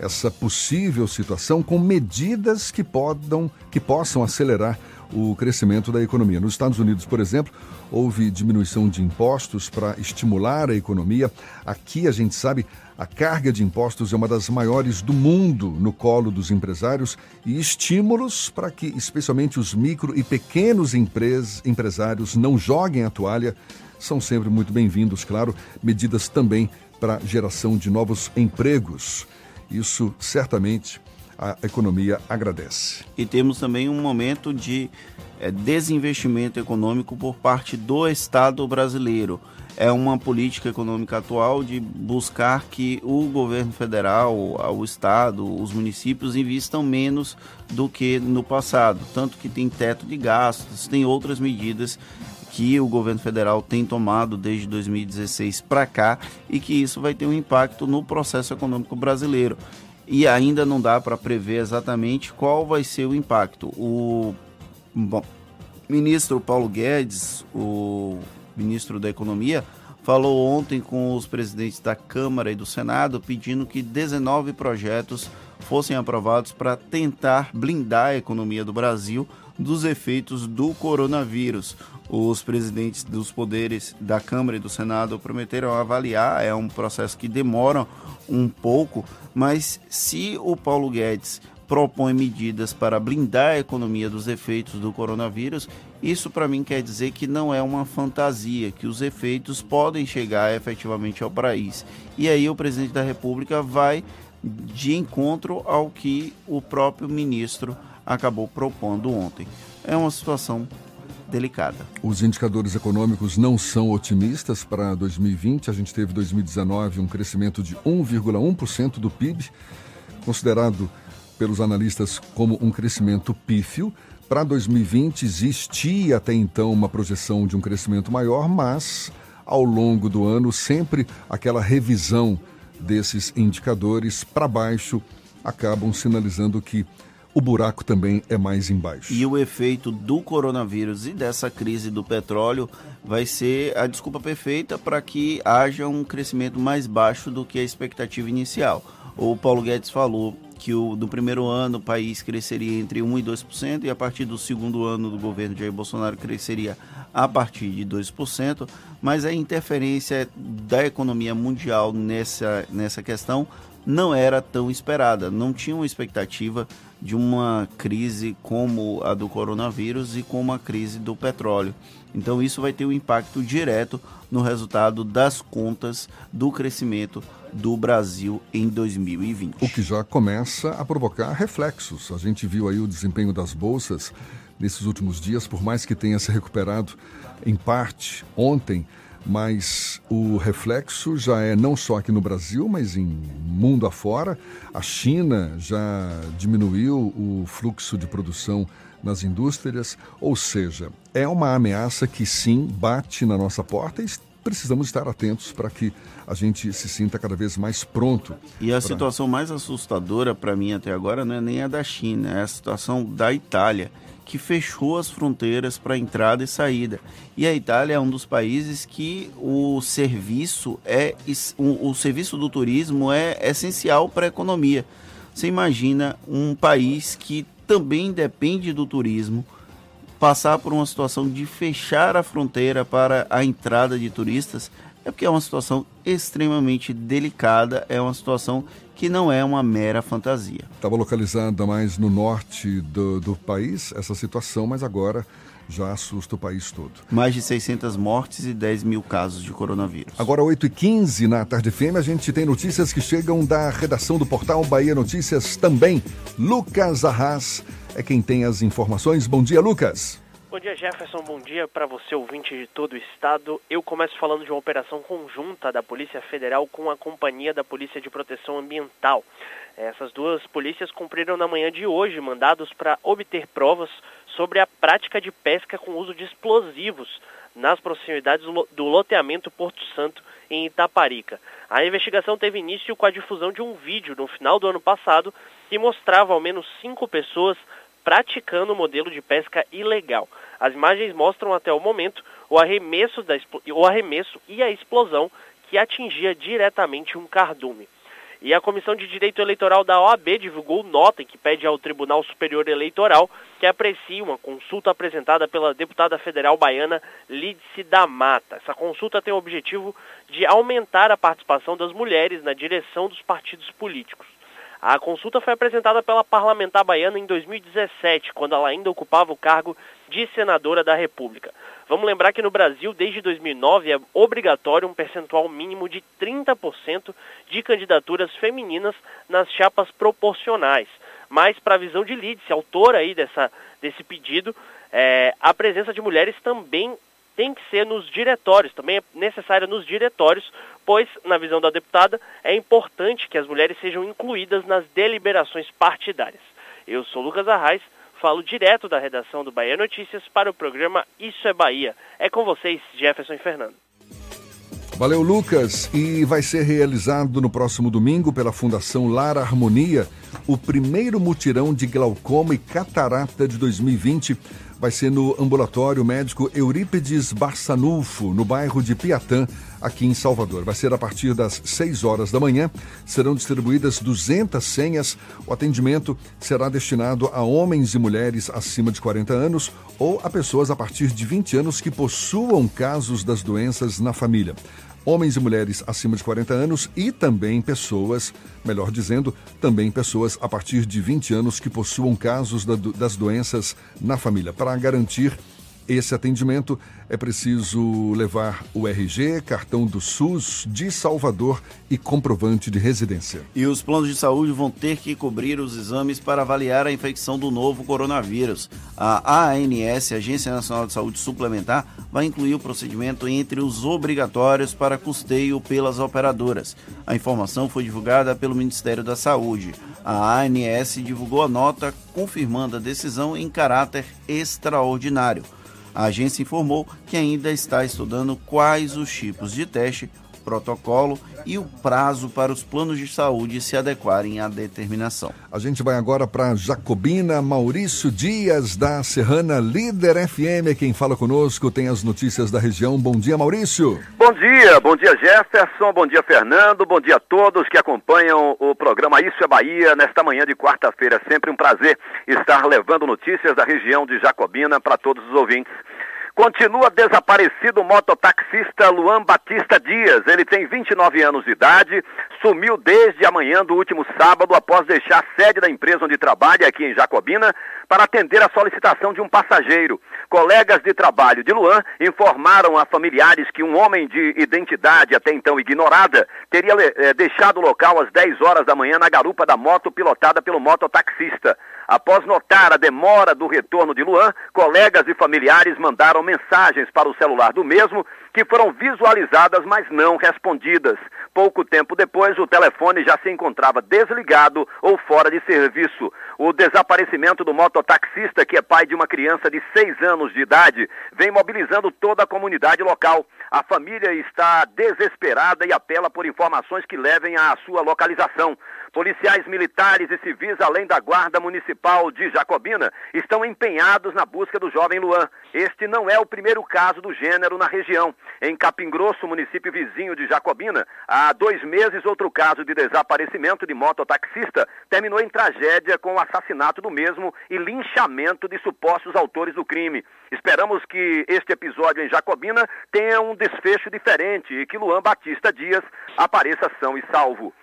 essa possível situação com medidas que, podam, que possam acelerar o crescimento da economia. Nos Estados Unidos, por exemplo, houve diminuição de impostos para estimular a economia. Aqui, a gente sabe, a carga de impostos é uma das maiores do mundo no colo dos empresários e estímulos para que, especialmente, os micro e pequenos empres empresários não joguem a toalha são sempre muito bem-vindos, claro. Medidas também para geração de novos empregos. Isso certamente a economia agradece. E temos também um momento de é, desinvestimento econômico por parte do Estado brasileiro. É uma política econômica atual de buscar que o governo federal, o Estado, os municípios investam menos do que no passado. Tanto que tem teto de gastos, tem outras medidas que o governo federal tem tomado desde 2016 para cá e que isso vai ter um impacto no processo econômico brasileiro. E ainda não dá para prever exatamente qual vai ser o impacto. O bom, ministro Paulo Guedes, o ministro da Economia, falou ontem com os presidentes da Câmara e do Senado pedindo que 19 projetos fossem aprovados para tentar blindar a economia do Brasil dos efeitos do coronavírus. Os presidentes dos poderes da Câmara e do Senado prometeram avaliar, é um processo que demora um pouco, mas se o Paulo Guedes propõe medidas para blindar a economia dos efeitos do coronavírus, isso para mim quer dizer que não é uma fantasia, que os efeitos podem chegar efetivamente ao país. E aí o presidente da República vai de encontro ao que o próprio ministro acabou propondo ontem. É uma situação delicada. Os indicadores econômicos não são otimistas para 2020. A gente teve 2019 um crescimento de 1,1% do PIB, considerado pelos analistas como um crescimento pífio. Para 2020 existia até então uma projeção de um crescimento maior, mas ao longo do ano sempre aquela revisão desses indicadores para baixo acabam sinalizando que o buraco também é mais embaixo. E o efeito do coronavírus e dessa crise do petróleo vai ser a desculpa perfeita para que haja um crescimento mais baixo do que a expectativa inicial. O Paulo Guedes falou que o, do primeiro ano o país cresceria entre 1% e 2%, e a partir do segundo ano do governo de Jair Bolsonaro cresceria a partir de 2%, mas a interferência da economia mundial nessa, nessa questão não era tão esperada, não tinha uma expectativa de uma crise como a do coronavírus e como a crise do petróleo. Então isso vai ter um impacto direto no resultado das contas do crescimento do Brasil em 2020. O que já começa a provocar reflexos. A gente viu aí o desempenho das bolsas nesses últimos dias, por mais que tenha se recuperado em parte ontem, mas o reflexo já é não só aqui no Brasil, mas em mundo afora. A China já diminuiu o fluxo de produção nas indústrias, ou seja, é uma ameaça que sim bate na nossa porta e precisamos estar atentos para que a gente se sinta cada vez mais pronto. E a pra... situação mais assustadora para mim até agora não é nem a da China, é a situação da Itália que fechou as fronteiras para entrada e saída. E a Itália é um dos países que o serviço é o, o serviço do turismo é essencial para a economia. Você imagina um país que também depende do turismo passar por uma situação de fechar a fronteira para a entrada de turistas é porque é uma situação extremamente delicada, é uma situação que não é uma mera fantasia. Estava localizada mais no norte do, do país essa situação, mas agora já assusta o país todo. Mais de 600 mortes e 10 mil casos de coronavírus. Agora, 8h15 na tarde fêmea, a gente tem notícias que chegam da redação do portal Bahia Notícias também. Lucas Arras é quem tem as informações. Bom dia, Lucas. Bom dia, Jefferson. Bom dia para você, ouvinte de todo o estado. Eu começo falando de uma operação conjunta da Polícia Federal com a Companhia da Polícia de Proteção Ambiental. Essas duas polícias cumpriram na manhã de hoje mandados para obter provas sobre a prática de pesca com uso de explosivos nas proximidades do loteamento Porto Santo, em Itaparica. A investigação teve início com a difusão de um vídeo no final do ano passado que mostrava ao menos cinco pessoas praticando o modelo de pesca ilegal. As imagens mostram até o momento o arremesso, da, o arremesso e a explosão que atingia diretamente um cardume. E a Comissão de Direito Eleitoral da OAB divulgou nota em que pede ao Tribunal Superior Eleitoral que aprecie uma consulta apresentada pela deputada federal baiana Lídice da Mata. Essa consulta tem o objetivo de aumentar a participação das mulheres na direção dos partidos políticos. A consulta foi apresentada pela parlamentar baiana em 2017, quando ela ainda ocupava o cargo de senadora da República. Vamos lembrar que no Brasil, desde 2009, é obrigatório um percentual mínimo de 30% de candidaturas femininas nas chapas proporcionais. Mas, para a visão de Lídice, autora aí dessa, desse pedido, é, a presença de mulheres também tem que ser nos diretórios, também é necessária nos diretórios, pois, na visão da deputada, é importante que as mulheres sejam incluídas nas deliberações partidárias. Eu sou Lucas Arraes, falo direto da redação do Bahia Notícias para o programa Isso é Bahia. É com vocês, Jefferson e Fernando. Valeu, Lucas. E vai ser realizado no próximo domingo pela Fundação Lar Harmonia o primeiro mutirão de glaucoma e catarata de 2020 vai ser no ambulatório médico Eurípides Barçanufo, no bairro de Piatã, aqui em Salvador. Vai ser a partir das 6 horas da manhã. Serão distribuídas 200 senhas. O atendimento será destinado a homens e mulheres acima de 40 anos ou a pessoas a partir de 20 anos que possuam casos das doenças na família homens e mulheres acima de 40 anos e também pessoas, melhor dizendo, também pessoas a partir de 20 anos que possuam casos da, das doenças na família, para garantir esse atendimento é preciso levar o RG, cartão do SUS de Salvador e comprovante de residência. E os planos de saúde vão ter que cobrir os exames para avaliar a infecção do novo coronavírus. A ANS, Agência Nacional de Saúde Suplementar, vai incluir o procedimento entre os obrigatórios para custeio pelas operadoras. A informação foi divulgada pelo Ministério da Saúde. A ANS divulgou a nota confirmando a decisão em caráter extraordinário. A agência informou que ainda está estudando quais os tipos de teste, protocolo e o prazo para os planos de saúde se adequarem à determinação. A gente vai agora para Jacobina, Maurício Dias, da Serrana Líder FM. Quem fala conosco tem as notícias da região. Bom dia, Maurício. Bom dia, bom dia, Jefferson, bom dia, Fernando, bom dia a todos que acompanham o programa Isso é Bahia nesta manhã de quarta-feira. É sempre um prazer estar levando notícias da região de Jacobina para todos os ouvintes. Continua desaparecido o mototaxista Luan Batista Dias. Ele tem 29 anos de idade, sumiu desde a manhã do último sábado após deixar a sede da empresa onde trabalha aqui em Jacobina para atender a solicitação de um passageiro. Colegas de trabalho de Luan informaram a familiares que um homem de identidade até então ignorada teria eh, deixado o local às 10 horas da manhã na garupa da moto pilotada pelo mototaxista. Após notar a demora do retorno de Luan, colegas e familiares mandaram mensagens para o celular do mesmo, que foram visualizadas, mas não respondidas. Pouco tempo depois, o telefone já se encontrava desligado ou fora de serviço. O desaparecimento do mototaxista, que é pai de uma criança de seis anos de idade, vem mobilizando toda a comunidade local. A família está desesperada e apela por informações que levem à sua localização. Policiais militares e civis, além da Guarda Municipal de Jacobina, estão empenhados na busca do jovem Luan. Este não é o primeiro caso do gênero na região. Em Capim Grosso, município vizinho de Jacobina, há dois meses, outro caso de desaparecimento de mototaxista terminou em tragédia com o assassinato do mesmo e linchamento de supostos autores do crime. Esperamos que este episódio em Jacobina tenha um desfecho diferente e que Luan Batista Dias apareça são e salvo.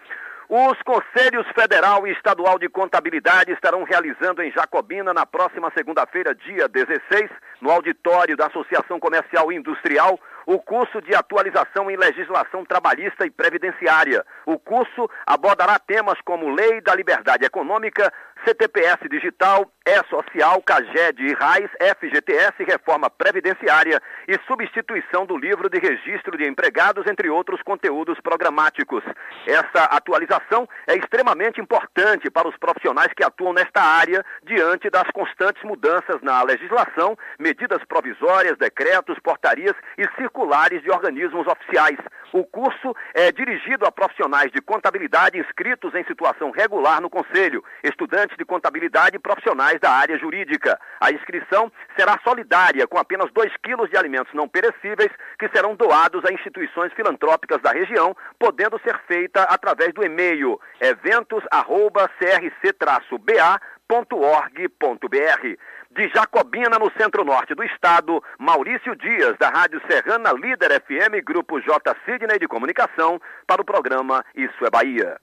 Os Conselhos Federal e Estadual de Contabilidade estarão realizando em Jacobina, na próxima segunda-feira, dia 16, no auditório da Associação Comercial e Industrial, o curso de atualização em legislação trabalhista e previdenciária. O curso abordará temas como Lei da Liberdade Econômica, CTPS Digital, E-Social, CAGED e RAIS, FGTS, Reforma Previdenciária e substituição do livro de registro de empregados, entre outros conteúdos programáticos. Essa atualização é extremamente importante para os profissionais que atuam nesta área diante das constantes mudanças na legislação, medidas provisórias, decretos, portarias e circulares de organismos oficiais. O curso é dirigido a profissionais de contabilidade inscritos em situação regular no Conselho, estudantes de contabilidade e profissionais da área jurídica. A inscrição será solidária, com apenas 2 quilos de alimentos não perecíveis que serão doados a instituições filantrópicas da região, podendo ser feita através do e-mail eventos@crc-ba.org.br. De Jacobina, no centro-norte do estado, Maurício Dias, da Rádio Serrana Líder FM, Grupo J. Sidney de Comunicação, para o programa Isso é Bahia.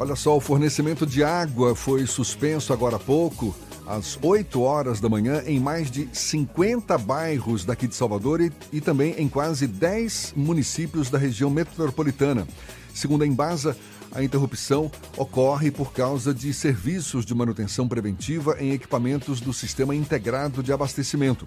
Olha só, o fornecimento de água foi suspenso agora há pouco, às 8 horas da manhã, em mais de 50 bairros daqui de Salvador e, e também em quase 10 municípios da região metropolitana. Segundo a Embasa, a interrupção ocorre por causa de serviços de manutenção preventiva em equipamentos do Sistema Integrado de Abastecimento.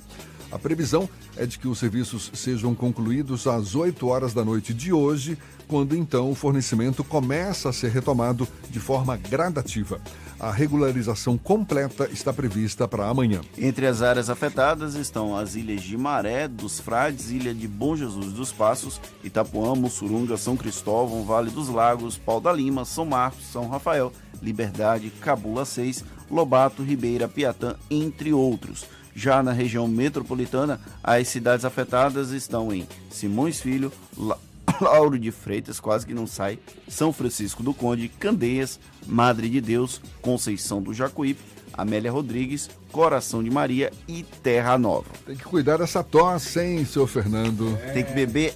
A previsão é de que os serviços sejam concluídos às 8 horas da noite de hoje, quando então o fornecimento começa a ser retomado de forma gradativa. A regularização completa está prevista para amanhã. Entre as áreas afetadas estão as ilhas de Maré, dos Frades, Ilha de Bom Jesus dos Passos, Itapuã, Mussurunga, São Cristóvão, Vale dos Lagos, Pau da Lima, São Marcos, São Rafael, Liberdade, Cabula 6, Lobato, Ribeira, Piatã, entre outros. Já na região metropolitana, as cidades afetadas estão em Simões Filho, La... Lauro de Freitas, quase que não sai, São Francisco do Conde, Candeias, Madre de Deus, Conceição do Jacuípe, Amélia Rodrigues, Coração de Maria e Terra Nova. Tem que cuidar dessa tosse, hein, seu Fernando? É. Tem que beber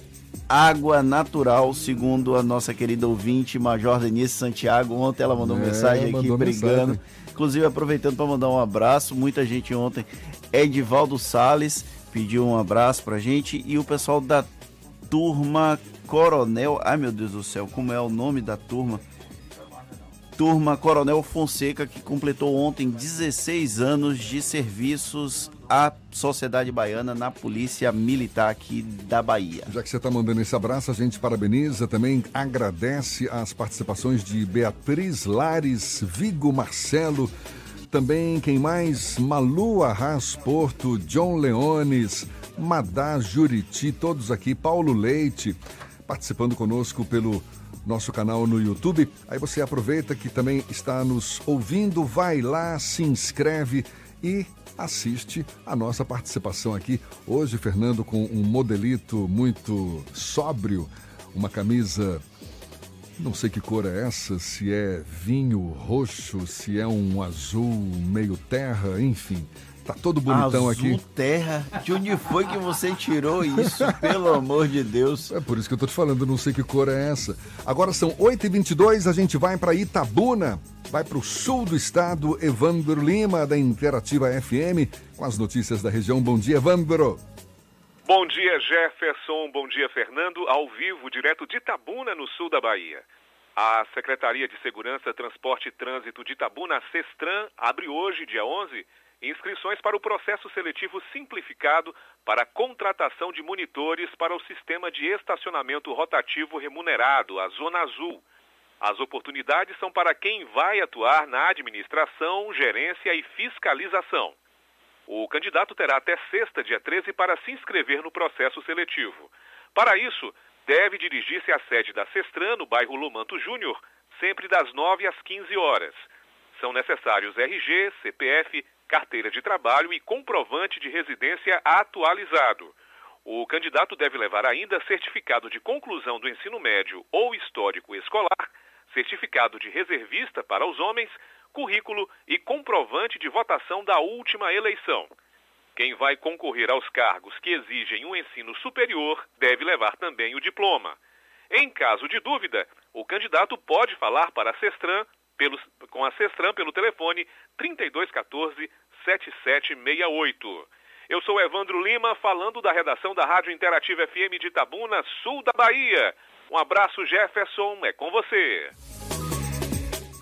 água natural, segundo a nossa querida ouvinte, Major Denise Santiago. Ontem ela mandou É, mensagem mandou aqui brigando. mensagem. Inclusive, aproveitando para mandar um abraço, muita gente ontem. Edivaldo Sales pediu um abraço pra gente e o pessoal da turma Coronel. Ai meu Deus do céu, como é o nome da turma? Turma Coronel Fonseca, que completou ontem 16 anos de serviços à sociedade baiana na Polícia Militar aqui da Bahia. Já que você está mandando esse abraço, a gente parabeniza, também agradece as participações de Beatriz Lares, Vigo Marcelo, também quem mais? Malu Arras Porto, John Leones, Madá Juriti, todos aqui, Paulo Leite, participando conosco pelo nosso canal no YouTube. Aí você aproveita que também está nos ouvindo, vai lá, se inscreve e assiste a nossa participação aqui. Hoje, Fernando, com um modelito muito sóbrio, uma camisa. Não sei que cor é essa, se é vinho roxo, se é um azul meio terra, enfim. Tá todo bonitão Azul aqui. terra. De onde foi que você tirou isso? Pelo amor de Deus. É por isso que eu tô te falando, não sei que cor é essa. Agora são 8h22, a gente vai para Itabuna, vai para o sul do estado. Evandro Lima, da Interativa FM, com as notícias da região. Bom dia, Evandro. Bom dia, Jefferson. Bom dia, Fernando. Ao vivo, direto de Itabuna, no sul da Bahia. A Secretaria de Segurança, Transporte e Trânsito de Itabuna, Sestran, abre hoje, dia 11, inscrições para o processo seletivo simplificado para a contratação de monitores para o sistema de estacionamento rotativo remunerado, a Zona Azul. As oportunidades são para quem vai atuar na administração, gerência e fiscalização. O candidato terá até sexta, dia 13, para se inscrever no processo seletivo. Para isso, deve dirigir-se à sede da Sestran, no bairro Lumanto Júnior, sempre das 9 às 15 horas. São necessários RG, CPF, carteira de trabalho e comprovante de residência atualizado. O candidato deve levar ainda certificado de conclusão do ensino médio ou histórico escolar, certificado de reservista para os homens, currículo e comprovante de votação da última eleição. Quem vai concorrer aos cargos que exigem um ensino superior deve levar também o diploma. Em caso de dúvida, o candidato pode falar para a Sestran pelos, com a Sestran pelo telefone 3214 7768. Eu sou Evandro Lima, falando da redação da Rádio Interativa FM de Itabuna, sul da Bahia. Um abraço, Jefferson, é com você.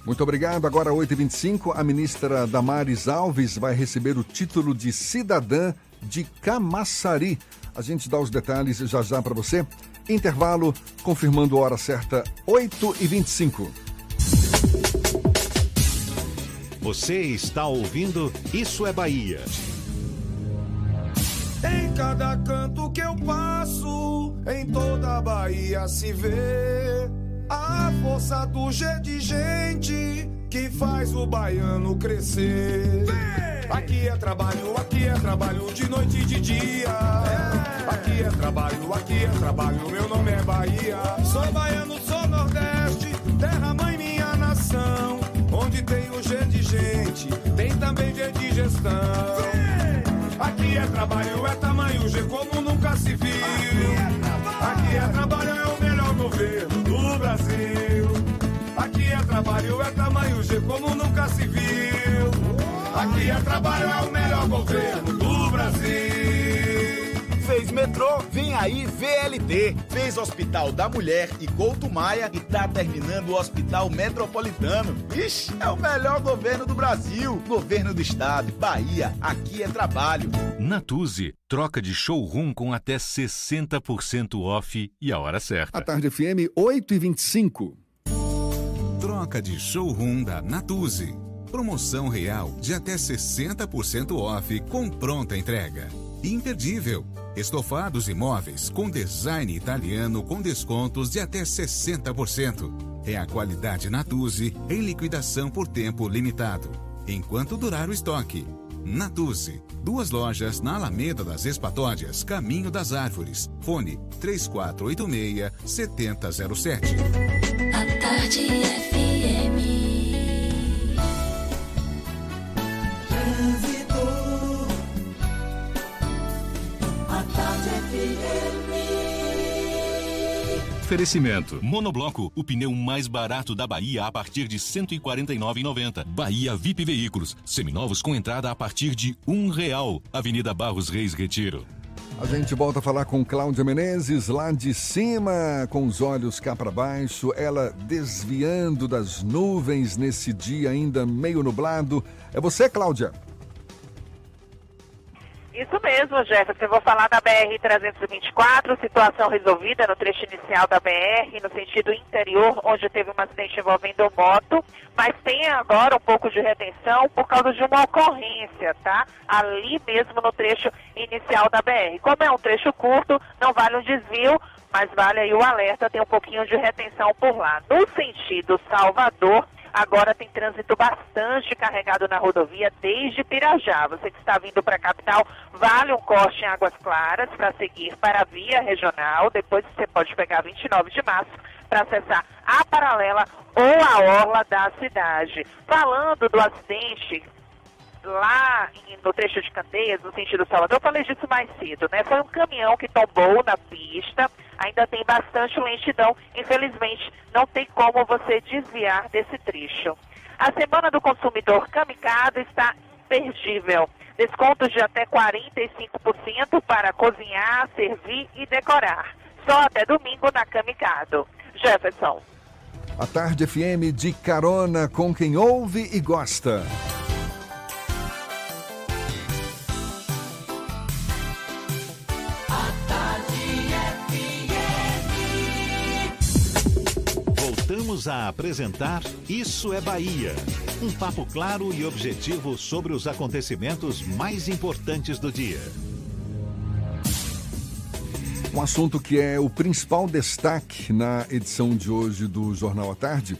Muito obrigado. Agora, 8h25, a ministra Damares Alves vai receber o título de cidadã de Camaçari. A gente dá os detalhes já já para você. Intervalo, confirmando a hora certa, 8h25. Você está ouvindo Isso é Bahia. Em cada canto que eu passo, em toda a Bahia se vê a força do G de gente que faz o baiano crescer. Aqui é trabalho, aqui é trabalho de noite e de dia. Aqui é trabalho, aqui é trabalho, meu nome é Bahia. Sou baiano, sou Nordeste, terra mãe minha nação. Onde tem o G de gente, tem também G de gestão. Aqui é trabalho, é tamanho G como nunca se viu. Aqui é trabalho, é o melhor governo Brasil. Aqui é trabalho, é tamanho G como nunca se viu. Aqui é trabalho, é o melhor governo do Brasil. Fez metrô, vem aí VLT. Fez Hospital da Mulher e Couto Maia e tá terminando o Hospital Metropolitano. Ixi, é o melhor governo do Brasil. Governo do Estado, Bahia, aqui é trabalho. Natuse, troca de showroom com até 60% off e a hora certa. A tarde FM, 8h25. Troca de showroom da Natuse. Promoção real de até 60% off com pronta entrega. Imperdível. Estofados e móveis com design italiano com descontos de até 60%. É a qualidade Natuzzi em liquidação por tempo limitado. Enquanto durar o estoque. Natuzzi. Duas lojas na Alameda das Espatódias, Caminho das Árvores. Fone 3486-7007. A tarde FM. Oferecimento. Monobloco, o pneu mais barato da Bahia a partir de R$ 149,90. Bahia VIP Veículos, seminovos com entrada a partir de um real. Avenida Barros Reis Retiro. A gente volta a falar com Cláudia Menezes, lá de cima, com os olhos cá para baixo, ela desviando das nuvens nesse dia ainda meio nublado. É você, Cláudia? Isso mesmo, Jefferson. Eu vou falar da BR-324, situação resolvida no trecho inicial da BR, no sentido interior, onde teve um acidente envolvendo moto, mas tem agora um pouco de retenção por causa de uma ocorrência, tá? Ali mesmo no trecho inicial da BR. Como é um trecho curto, não vale um desvio, mas vale aí o alerta, tem um pouquinho de retenção por lá. No sentido Salvador, agora tem trânsito bastante carregado na rodovia desde Pirajá. Você que está vindo para a capital, vale um corte em Águas Claras para seguir para a via regional. Depois você pode pegar 29 de março para acessar a paralela ou a orla da cidade. Falando do acidente lá no trecho de Candeias, no sentido Salvador, eu falei disso mais cedo, né? Foi um caminhão que tombou na pista, ainda tem bastante lentidão, infelizmente não tem como você desviar desse trecho. A Semana do Consumidor Kamikado está imperdível. Descontos de até 45% para cozinhar, servir e decorar. Só até domingo na Kamikado. Jefferson. A Tarde FM de carona com quem ouve e gosta. Voltamos a apresentar Isso é Bahia. Um papo claro e objetivo sobre os acontecimentos mais importantes do dia. Um assunto que é o principal destaque na edição de hoje do Jornal à Tarde,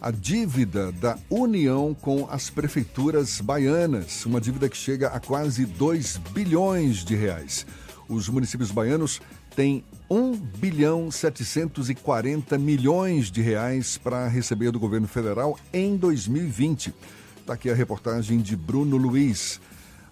a dívida da União com as prefeituras baianas, uma dívida que chega a quase 2 bilhões de reais. Os municípios baianos têm 1 bilhão 740 milhões de reais para receber do governo federal em 2020. Está aqui a reportagem de Bruno Luiz.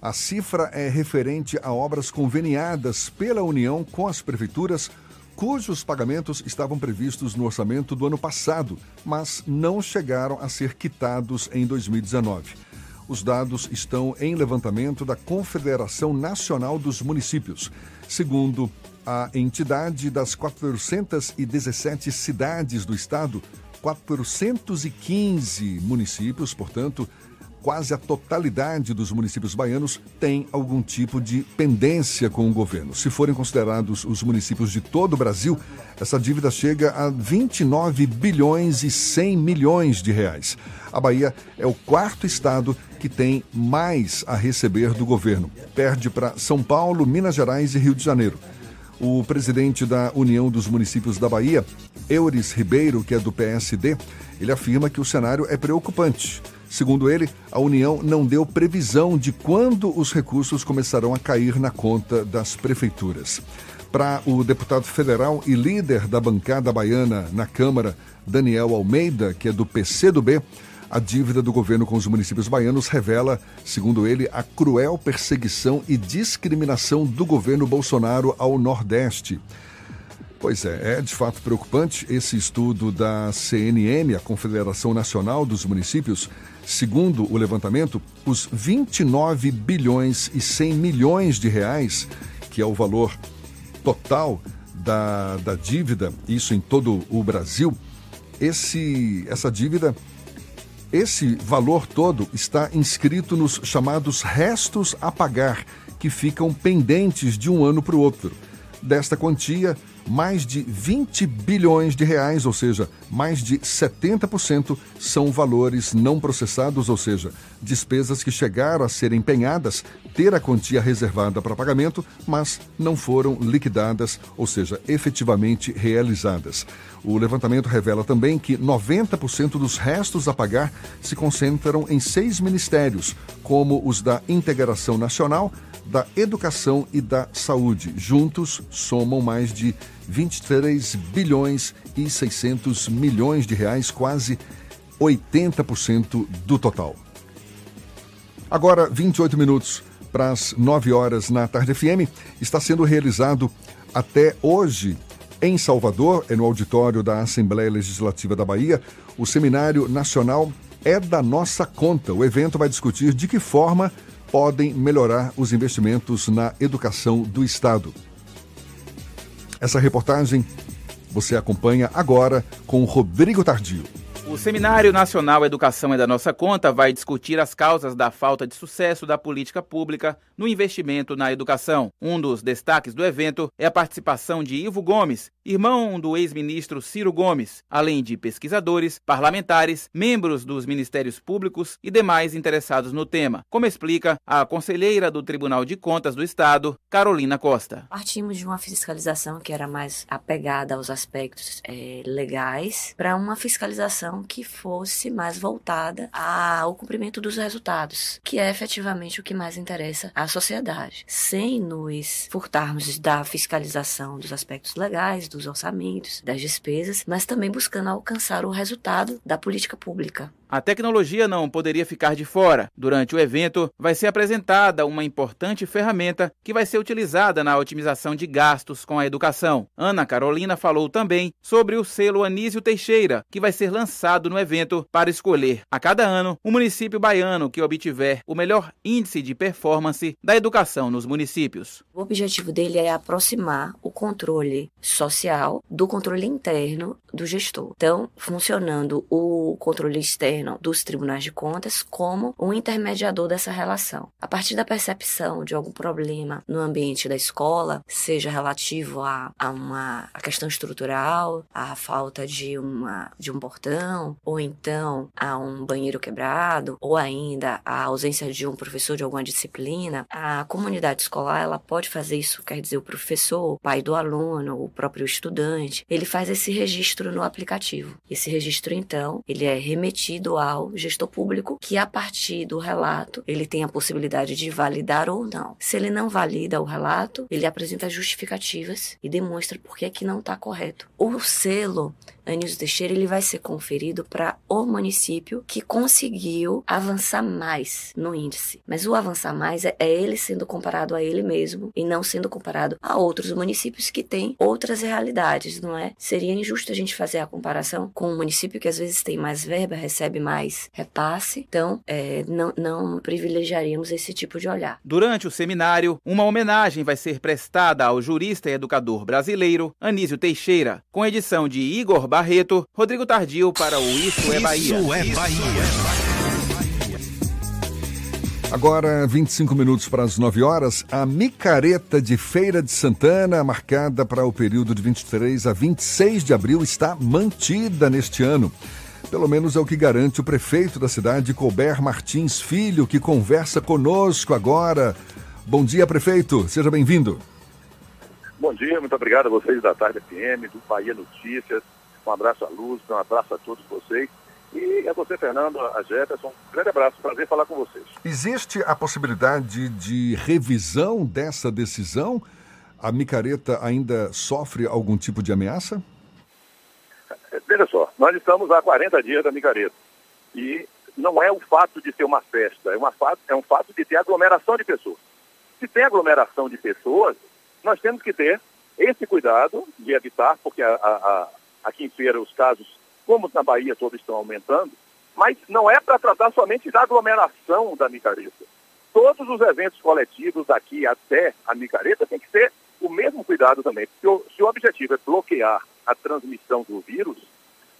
A cifra é referente a obras conveniadas pela União com as prefeituras, cujos pagamentos estavam previstos no orçamento do ano passado, mas não chegaram a ser quitados em 2019. Os dados estão em levantamento da Confederação Nacional dos Municípios. Segundo a entidade das 417 cidades do estado, 415 municípios, portanto, quase a totalidade dos municípios baianos tem algum tipo de pendência com o governo. Se forem considerados os municípios de todo o Brasil, essa dívida chega a 29 bilhões e 100 milhões de reais. A Bahia é o quarto estado que tem mais a receber do governo. Perde para São Paulo, Minas Gerais e Rio de Janeiro. O presidente da União dos Municípios da Bahia, Eures Ribeiro, que é do PSD, ele afirma que o cenário é preocupante. Segundo ele, a União não deu previsão de quando os recursos começarão a cair na conta das prefeituras. Para o deputado federal e líder da bancada baiana na Câmara, Daniel Almeida, que é do PCdoB, a dívida do governo com os municípios baianos revela, segundo ele, a cruel perseguição e discriminação do governo Bolsonaro ao Nordeste. Pois é, é de fato preocupante esse estudo da CNN, a Confederação Nacional dos Municípios. Segundo o levantamento, os 29 bilhões e 100 milhões de reais, que é o valor total da, da dívida, isso em todo o Brasil, esse, essa dívida esse valor todo está inscrito nos chamados restos a pagar, que ficam pendentes de um ano para o outro. Desta quantia, mais de 20 bilhões de reais, ou seja, mais de 70% são valores não processados, ou seja, despesas que chegaram a ser empenhadas, ter a quantia reservada para pagamento, mas não foram liquidadas, ou seja, efetivamente realizadas. O levantamento revela também que 90% dos restos a pagar se concentram em seis ministérios, como os da Integração Nacional, da Educação e da Saúde. Juntos, somam mais de 23 bilhões e 600 milhões de reais, quase 80% do total. Agora, 28 minutos para as 9 horas na Tarde FM, está sendo realizado até hoje em Salvador, é no auditório da Assembleia Legislativa da Bahia, o Seminário Nacional é da nossa conta. O evento vai discutir de que forma podem melhorar os investimentos na educação do Estado. Essa reportagem você acompanha agora com Rodrigo Tardio. O Seminário Nacional Educação é da Nossa Conta vai discutir as causas da falta de sucesso da política pública no investimento na educação. Um dos destaques do evento é a participação de Ivo Gomes, irmão do ex-ministro Ciro Gomes, além de pesquisadores, parlamentares, membros dos ministérios públicos e demais interessados no tema, como explica a conselheira do Tribunal de Contas do Estado, Carolina Costa. Partimos de uma fiscalização que era mais apegada aos aspectos é, legais para uma fiscalização que fosse mais voltada ao cumprimento dos resultados, que é efetivamente o que mais interessa à sociedade, sem nos furtarmos da fiscalização dos aspectos legais, dos orçamentos, das despesas, mas também buscando alcançar o resultado da política pública A tecnologia não poderia ficar de fora. Durante o evento, vai ser apresentada uma importante ferramenta que vai ser utilizada na otimização de gastos com a educação. Ana Carolina falou também sobre o selo Anísio Teixeira, que vai ser lançado no evento para escolher a cada ano o município baiano que obtiver o melhor índice de performance da educação nos municípios. O objetivo dele é aproximar o controle social do controle interno do gestor. Então, funcionando o controle externo dos tribunais de contas como um intermediador dessa relação. A partir da percepção de algum problema no ambiente da escola, seja relativo a, a uma a questão estrutural, a falta de, uma, de um portão, ou então a um banheiro quebrado, ou ainda a ausência de um professor de alguma disciplina, a comunidade escolar ela pode fazer isso, quer dizer, o professor, o pai do aluno, o próprio estudante, ele faz esse registro no aplicativo. Esse registro, então, ele é remetido ao gestor público, que a partir do relato, ele tem a possibilidade de validar ou não. Se ele não valida o relato, ele apresenta justificativas e demonstra por que, é que não está correto. O selo Anísio Teixeira ele vai ser conferido para o município que conseguiu avançar mais no índice. Mas o avançar mais é, é ele sendo comparado a ele mesmo e não sendo comparado a outros municípios que têm outras realidades, não é? Seria injusto a gente fazer a comparação com um município que às vezes tem mais verba, recebe mais repasse. Então, é, não, não privilegiaríamos esse tipo de olhar. Durante o seminário, uma homenagem vai ser prestada ao jurista e educador brasileiro Anísio Teixeira, com edição de Igor Barreto, Rodrigo Tardio para o Isso é Bahia. Isso é Bahia. Agora, 25 minutos para as 9 horas, a micareta de Feira de Santana, marcada para o período de 23 a 26 de abril, está mantida neste ano. Pelo menos é o que garante o prefeito da cidade, Colbert Martins Filho, que conversa conosco agora. Bom dia, prefeito. Seja bem-vindo. Bom dia, muito obrigado a vocês da Tarde FM, do Bahia Notícias. Um abraço à Luz, um abraço a todos vocês. E a você, Fernando, a Jefferson, um grande abraço, prazer falar com vocês. Existe a possibilidade de revisão dessa decisão? A micareta ainda sofre algum tipo de ameaça? Veja só, nós estamos há 40 dias da micareta. E não é o fato de ser uma festa, é, uma fato, é um fato de ter aglomeração de pessoas. Se tem aglomeração de pessoas, nós temos que ter esse cuidado de evitar, porque a, a, aqui em Feira os casos, como na Bahia, todos estão aumentando, mas não é para tratar somente da aglomeração da micareta. Todos os eventos coletivos daqui até a micareta tem que ter o mesmo cuidado também. Porque o, se o objetivo é bloquear a transmissão do vírus,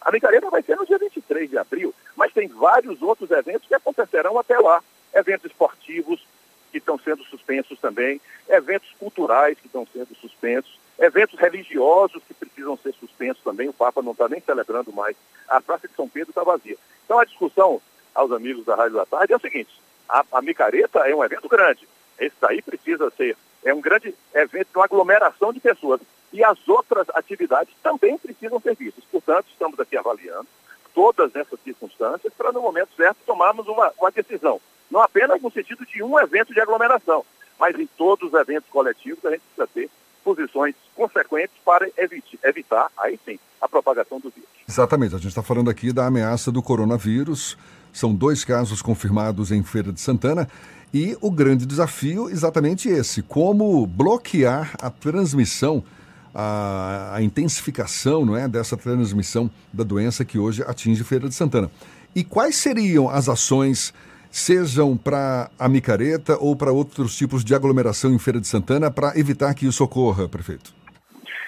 a micareta vai ser no dia 23 de abril, mas tem vários outros eventos que acontecerão até lá. Eventos esportivos que estão sendo suspensos também, eventos culturais que estão sendo suspensos, eventos religiosos que precisam ser suspensos também, o Papa não está nem celebrando mais, a Praça de São Pedro está vazia. Então a discussão aos amigos da Rádio da Tarde é o seguinte, a, a micareta é um evento grande, esse daí precisa ser, é um grande evento, uma aglomeração de pessoas, e as outras atividades também precisam ser vistas. Portanto, estamos aqui avaliando todas essas circunstâncias para, no momento certo, tomarmos uma, uma decisão. Não apenas no sentido de um evento de aglomeração, mas em todos os eventos coletivos a gente precisa ter posições consequentes para evitar, aí sim, a propagação do vírus. Exatamente, a gente está falando aqui da ameaça do coronavírus. São dois casos confirmados em Feira de Santana. E o grande desafio exatamente esse: como bloquear a transmissão, a, a, intensificação não é, dessa transmissão da doença que hoje atinge Feira de Santana. E quais seriam as ações sejam para a micareta ou para outros tipos de aglomeração em Feira de Santana, para evitar que isso ocorra, prefeito?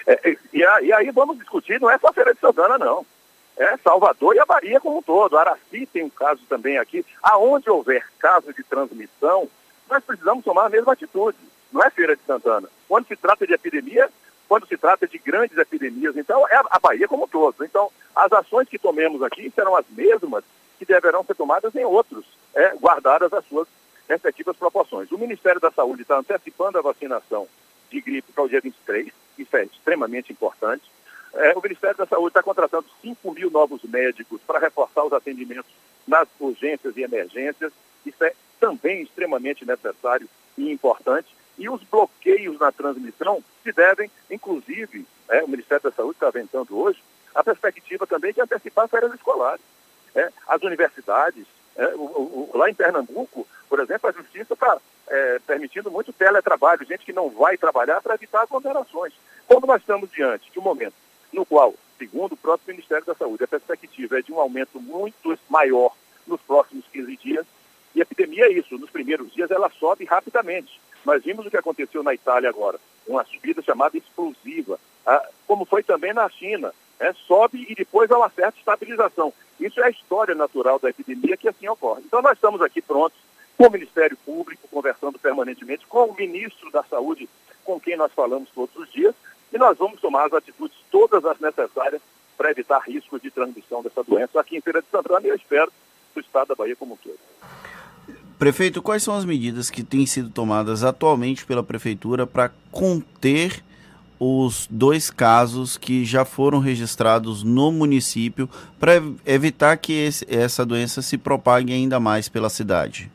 É, e, e, aí vamos discutir, não é só Feira de Santana, não. É Salvador e a Bahia como um todo. Araci tem um caso também aqui. Aonde houver caso de transmissão, nós precisamos tomar a mesma atitude. Não é Feira de Santana. Quando se trata de epidemia, quando se trata de grandes epidemias, então é a Bahia como um todo. Então, as ações que tomemos aqui serão as mesmas que deverão ser tomadas em outros é, guardadas as suas respectivas proporções. O Ministério da Saúde está antecipando a vacinação de gripe para o dia 23, isso é extremamente importante. É, o Ministério da Saúde está contratando 5 mil novos médicos para reforçar os atendimentos nas urgências e emergências, isso é também extremamente necessário e importante. E os bloqueios na transmissão se devem, inclusive, é, o Ministério da Saúde está aventando hoje, a perspectiva também de antecipar férias escolares. É, as universidades. É, o, o, lá em Pernambuco, por exemplo, a justiça está é, permitindo muito teletrabalho, gente que não vai trabalhar para evitar aglomerações. Como nós estamos diante de um momento no qual, segundo o próprio Ministério da Saúde, a perspectiva é de um aumento muito maior nos próximos 15 dias, e a epidemia é isso, nos primeiros dias ela sobe rapidamente. Nós vimos o que aconteceu na Itália agora, uma subida chamada explosiva, ah, como foi também na China. É, sobe e depois há uma certa estabilização. Isso é a história natural da epidemia que assim ocorre. Então nós estamos aqui prontos com o Ministério Público, conversando permanentemente com o Ministro da Saúde, com quem nós falamos todos os dias, e nós vamos tomar as atitudes todas as necessárias para evitar riscos de transmissão dessa doença aqui em Feira de Santana e eu espero do estado da Bahia como um todo. Prefeito, quais são as medidas que têm sido tomadas atualmente pela Prefeitura para conter os dois casos que já foram registrados no município para evitar que esse, essa doença se propague ainda mais pela cidade?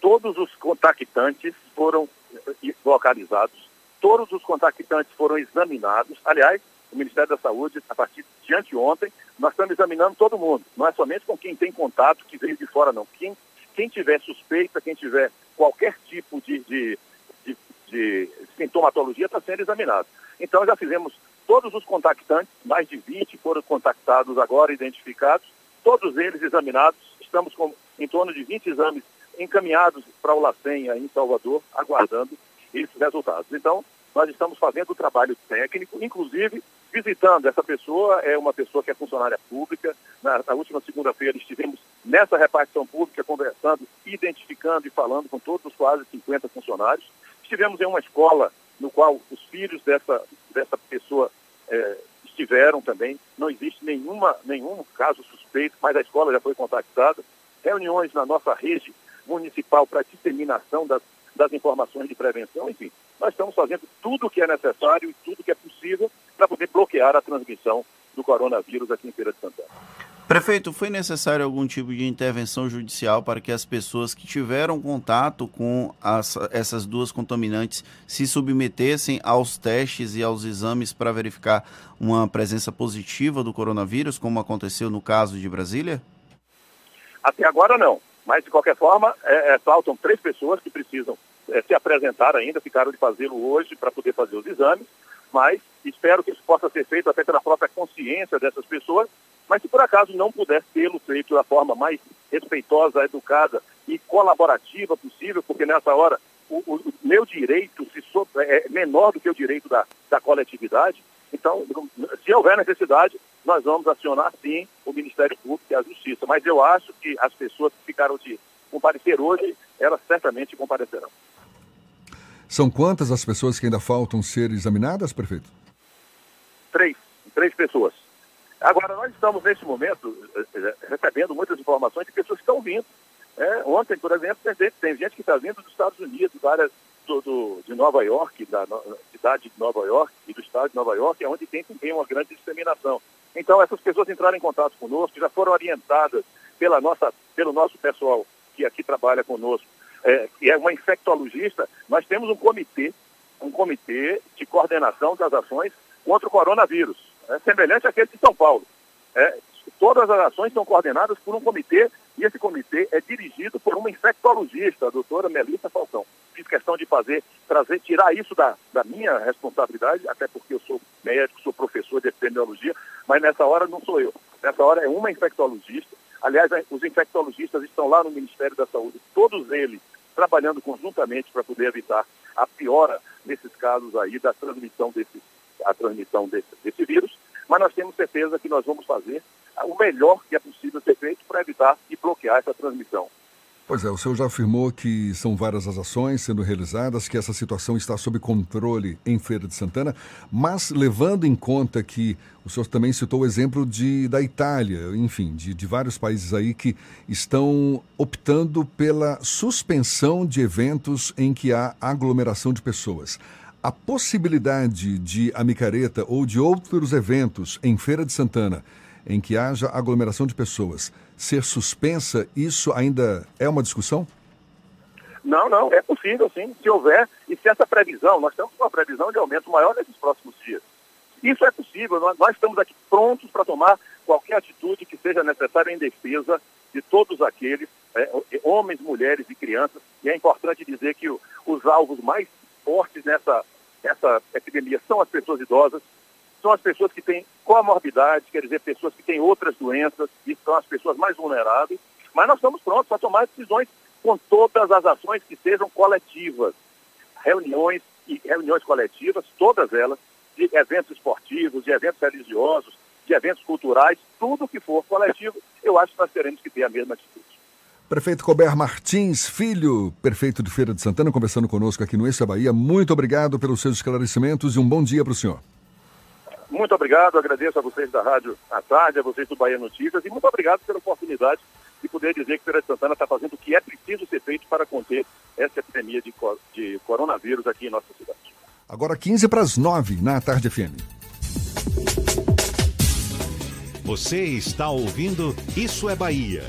Todos os contactantes foram eh, localizados, todos os contactantes foram examinados. Aliás, o Ministério da Saúde, a partir de anteontem, nós estamos examinando todo mundo. Não é somente com quem tem contato, que veio de fora, não. Quem, quem tiver suspeita, quem tiver qualquer tipo de, de, de, de sintomatologia está sendo examinado. Então já fizemos todos os contactantes, mais de 20 foram contactados agora, identificados, todos eles examinados. Estamos com em torno de 20 exames encaminhados para o LACEN em Salvador, aguardando esses resultados. Então, nós estamos fazendo o trabalho técnico, inclusive visitando. Essa pessoa é uma pessoa que é funcionária pública. Na, na última segunda-feira estivemos nessa repartição pública conversando, identificando e falando com todos os quase 50 funcionários. Estivemos em uma escola no qual os filhos dessa, dessa pessoa é, estiveram também. Não existe nenhuma, nenhum caso suspeito, mas a escola já foi contactada. Reuniões na nossa rede municipal para disseminação das, das informações de prevenção, enfim. Nós estamos fazendo tudo o que é necessário e tudo o que é possível para poder bloquear a transmissão do coronavírus aqui em Feira de Santana. Prefeito, foi necessário algum tipo de intervenção judicial para que as pessoas que tiveram contato com as, essas duas contaminantes se submetessem aos testes e aos exames para verificar uma presença positiva do coronavírus, como aconteceu no caso de Brasília? Até agora não, mas de qualquer forma, é, é, faltam três pessoas que precisam é, se apresentar ainda, ficaram de fazê-lo hoje para poder fazer os exames, mas espero que isso possa ser feito até pela própria consciência dessas pessoas, mas se por acaso não puder tê-lo feito da forma mais respeitosa, educada e colaborativa possível, porque nessa hora o, o meu direito se so, é menor do que o direito da, da coletividade, então, se houver necessidade, nós vamos acionar sim o Ministério Público e a Justiça. Mas eu acho que as pessoas que ficaram de comparecer hoje, elas certamente comparecerão. São quantas as pessoas que ainda faltam ser examinadas, prefeito? Três, três pessoas. Agora, nós estamos nesse momento eh, eh, recebendo muitas informações de pessoas que estão vindo. É, ontem, por exemplo, tem, gente que está vindo dos Estados Unidos, da área do, do, de Nova York, da no, cidade de Nova York e do estado de Nova York, é onde tem também uma grande disseminação. Então, essas pessoas entraram em contato conosco, já foram orientadas pela nossa, pelo nosso pessoal que aqui trabalha conosco é, que é uma infectologista, nós temos um comitê, um comitê de coordenação das ações contra o coronavírus, é, semelhante àquele de São Paulo. É, todas as ações são coordenadas por um comitê e esse comitê é dirigido por uma infectologista, a doutora Melissa Falcão. Fiz questão de fazer, trazer, tirar isso da, da minha responsabilidade, até porque eu sou médico, sou professor de epidemiologia, mas nessa hora não sou eu. Nessa hora é uma infectologista. Aliás, os infectologistas estão lá no Ministério da Saúde, todos eles trabalhando conjuntamente para poder evitar a piora nesses casos aí da transmissão desse, a transmissão desse, desse vírus, mas nós temos certeza que nós vamos fazer o melhor que é possível ser feito para evitar e bloquear essa transmissão. Pois é, o senhor já afirmou que são várias as ações sendo realizadas, que essa situação está sob controle em Feira de Santana, mas levando em conta que o senhor também citou o exemplo de, da Itália, enfim, de, de vários países aí que estão optando pela suspensão de eventos em que há aglomeração de pessoas. A possibilidade de a micareta ou de outros eventos em Feira de Santana em que haja aglomeração de pessoas ser suspensa, isso ainda é uma discussão? Não, não, é possível sim, se houver, e se essa previsão, nós temos uma previsão de aumento maior nesses próximos dias. Isso é possível, nós, nós estamos aqui prontos para tomar qualquer atitude que seja necessária em defesa de todos aqueles, é, homens, mulheres e crianças. E é importante dizer que o, os alvos mais fortes nessa, nessa epidemia são as pessoas idosas, são as pessoas que têm comorbidade, quer dizer, pessoas que têm outras doenças, e são as pessoas mais vulneráveis. Mas nós estamos prontos para tomar decisões com todas as ações que sejam coletivas. Reuniões e reuniões coletivas, todas elas, de eventos esportivos, de eventos religiosos, de eventos culturais, tudo que for coletivo, eu acho que nós teremos que ter a mesma atitude. Prefeito Colbert Martins, filho, prefeito de Feira de Santana, conversando conosco aqui no Eixo Bahia. Muito obrigado pelos seus esclarecimentos e um bom dia para o senhor. Muito obrigado, agradeço a vocês da Rádio à Tarde, a vocês do Bahia Notícias e muito obrigado pela oportunidade de poder dizer que Feira de Santana está fazendo o que é preciso ser feito para conter essa epidemia de, de coronavírus aqui em nossa cidade. Agora 15 para as 9 na Tarde FM. Você está ouvindo Isso é Bahia.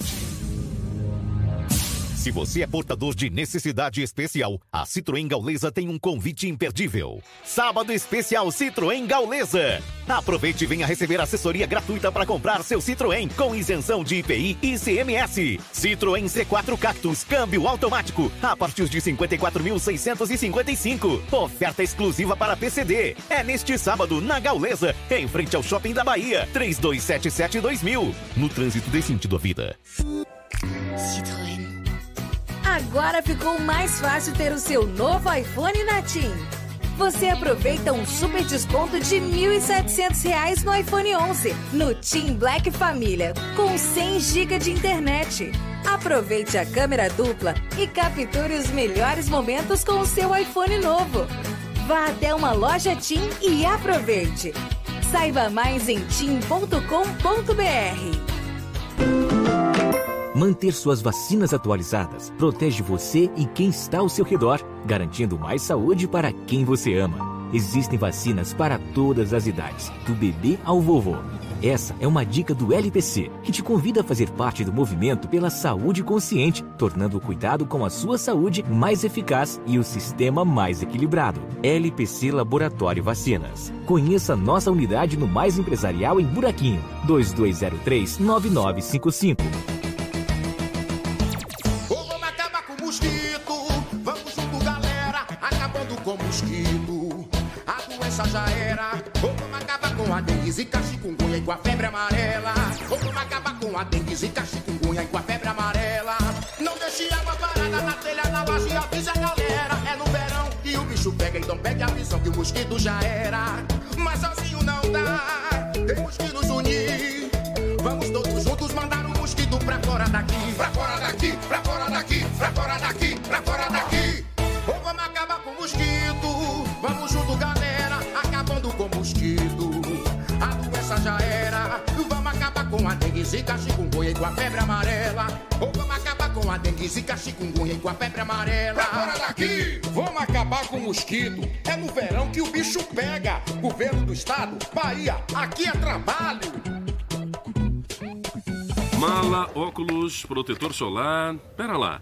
Se você é portador de necessidade especial, a Citroën Gaulesa tem um convite imperdível. Sábado especial Citroën Gaulesa. Aproveite e venha receber assessoria gratuita para comprar seu Citroën com isenção de IPI e CMS. Citroën C4 Cactus, câmbio automático, a partir de 54.655. Oferta exclusiva para PCD. É neste sábado na Gaulesa, em frente ao Shopping da Bahia. 3277-2000. No trânsito desse sentido à vida. Citroën. Agora ficou mais fácil ter o seu novo iPhone na TIM. Você aproveita um super desconto de R$ 1.700 no iPhone 11 no TIM Black Família com 100 GB de internet. Aproveite a câmera dupla e capture os melhores momentos com o seu iPhone novo. Vá até uma loja TIM e aproveite. Saiba mais em tim.com.br. Manter suas vacinas atualizadas protege você e quem está ao seu redor, garantindo mais saúde para quem você ama. Existem vacinas para todas as idades, do bebê ao vovô. Essa é uma dica do LPC, que te convida a fazer parte do movimento pela saúde consciente, tornando o cuidado com a sua saúde mais eficaz e o sistema mais equilibrado. LPC Laboratório Vacinas. Conheça nossa unidade no Mais Empresarial em Buraquinho, 2203 9955. Já era. Ou vamos acabar com a dengue, zika, chikungunya e com a febre amarela. Ou vamos acabar com a dengue, zika, chikungunya e com a febre amarela. Não deixe água parada na telha, na base e avisa a galera. É no verão que o bicho pega, então pegue a visão que o mosquito já era. Mas sozinho não dá, temos que nos unir. Vamos todos juntos mandar o um mosquito pra fora daqui. Pra fora daqui, pra fora daqui, pra fora daqui, pra fora daqui. Zika, chikungunya e com a febre amarela. Ou vamos acabar com a dengue, zika, chikungunya e com a febre amarela. Pra fora daqui! Vamos acabar com o mosquito. É no verão que o bicho pega. Governo do estado, Bahia, aqui é trabalho. Mala, óculos, protetor solar. Pera lá.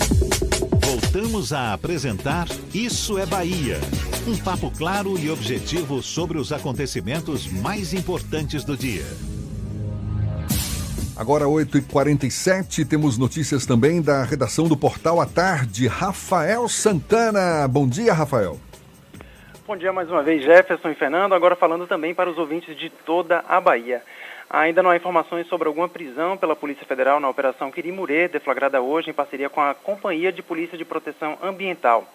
Voltamos a apresentar Isso é Bahia. Um papo claro e objetivo sobre os acontecimentos mais importantes do dia. Agora 8h47, temos notícias também da redação do Portal à Tarde. Rafael Santana. Bom dia, Rafael. Bom dia mais uma vez, Jefferson e Fernando. Agora falando também para os ouvintes de toda a Bahia. Ainda não há informações sobre alguma prisão pela Polícia Federal na Operação Quirimurê, deflagrada hoje em parceria com a Companhia de Polícia de Proteção Ambiental.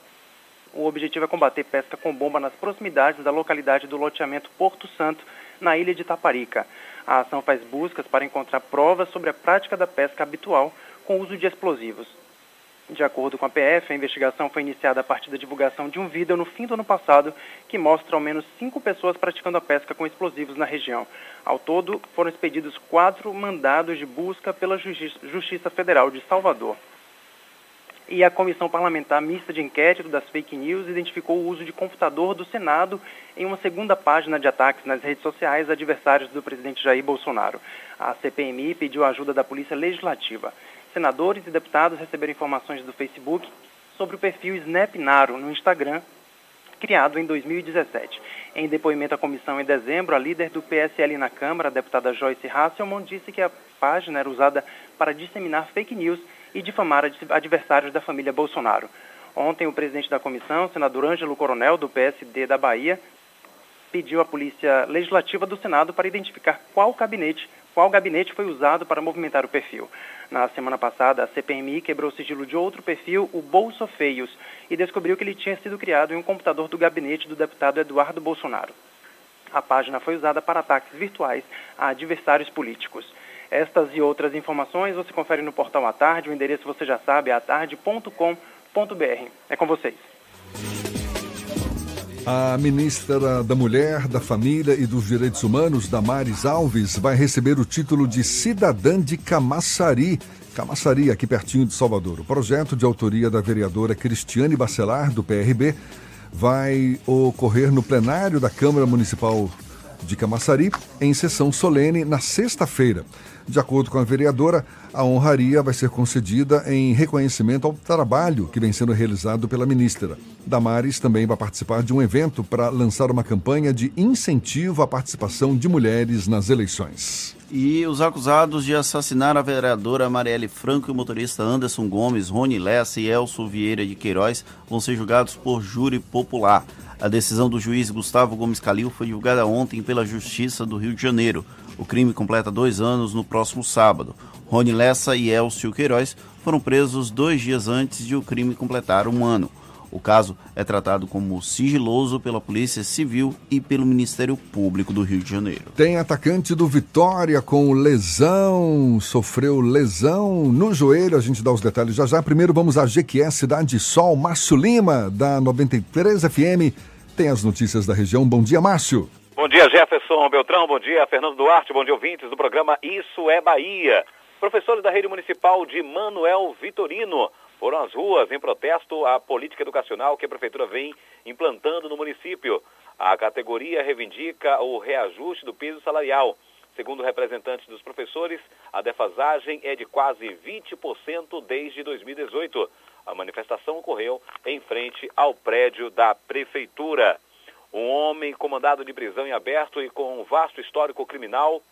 O objetivo é combater pesca com bomba nas proximidades da localidade do loteamento Porto Santo, na ilha de Taparica. A ação faz buscas para encontrar provas sobre a prática da pesca habitual com uso de explosivos. De acordo com a PF, a investigação foi iniciada a partir da divulgação de um vídeo no fim do ano passado que mostra ao menos cinco pessoas praticando a pesca com explosivos na região. Ao todo, foram expedidos quatro mandados de busca pela Justiça Federal de Salvador. E a Comissão Parlamentar Mista de Inquérito das Fake News identificou o uso de computador do Senado em uma segunda página de ataques nas redes sociais adversários do presidente Jair Bolsonaro. A CPMI pediu a ajuda da Polícia Legislativa senadores e deputados receberam informações do Facebook sobre o perfil SnapNaro no Instagram, criado em 2017. Em depoimento à comissão em dezembro, a líder do PSL na Câmara, a deputada Joyce Hasselman, disse que a página era usada para disseminar fake news e difamar adversários da família Bolsonaro. Ontem, o presidente da comissão, senador Ângelo Coronel, do PSD da Bahia, pediu à Polícia Legislativa do Senado para identificar qual gabinete, qual gabinete foi usado para movimentar o perfil. Na semana passada, a CPMI quebrou o sigilo de outro perfil, o Bolso Feios, e descobriu que ele tinha sido criado em um computador do gabinete do deputado Eduardo Bolsonaro. A página foi usada para ataques virtuais a adversários políticos. Estas e outras informações você confere no portal A Tarde, o endereço você já sabe, é atarde.com.br. É com vocês. A ministra da Mulher, da Família e dos Direitos Humanos, Damares Alves, vai receber o título de cidadã de Camaçari. Camaçari, aqui pertinho de Salvador. O projeto de autoria da vereadora Cristiane Bacelar, do PRB, vai ocorrer no plenário da Câmara Municipal de Camaçari, em sessão solene, na sexta-feira. De acordo com a vereadora, a honraria vai ser concedida em reconhecimento ao trabalho que vem sendo realizado pela ministra. Damares também vai participar de um evento para lançar uma campanha de incentivo à participação de mulheres nas eleições. E os acusados de assassinar a vereadora Marielle Franco e o motorista Anderson Gomes, Rony Lessa e Elso Vieira de Queiroz vão ser julgados por júri popular. A decisão do juiz Gustavo Gomes Calil foi divulgada ontem pela Justiça do Rio de Janeiro. O crime completa dois anos no próximo sábado. Rony Lessa e Elcio Queiroz foram presos dois dias antes de o crime completar um ano. O caso é tratado como sigiloso pela Polícia Civil e pelo Ministério Público do Rio de Janeiro. Tem atacante do Vitória com lesão, sofreu lesão no joelho. A gente dá os detalhes já já. Primeiro vamos à GQS Cidade Sol. Márcio Lima, da 93 FM, tem as notícias da região. Bom dia, Márcio. Bom dia, Jefferson Beltrão. Bom dia, Fernando Duarte. Bom dia, ouvintes do programa Isso é Bahia. Professores da rede municipal de Manuel Vitorino foram às ruas em protesto à política educacional que a prefeitura vem implantando no município. A categoria reivindica o reajuste do piso salarial. Segundo representantes dos professores, a defasagem é de quase 20% desde 2018. A manifestação ocorreu em frente ao prédio da prefeitura. Um homem comandado de prisão em aberto e com um vasto histórico criminal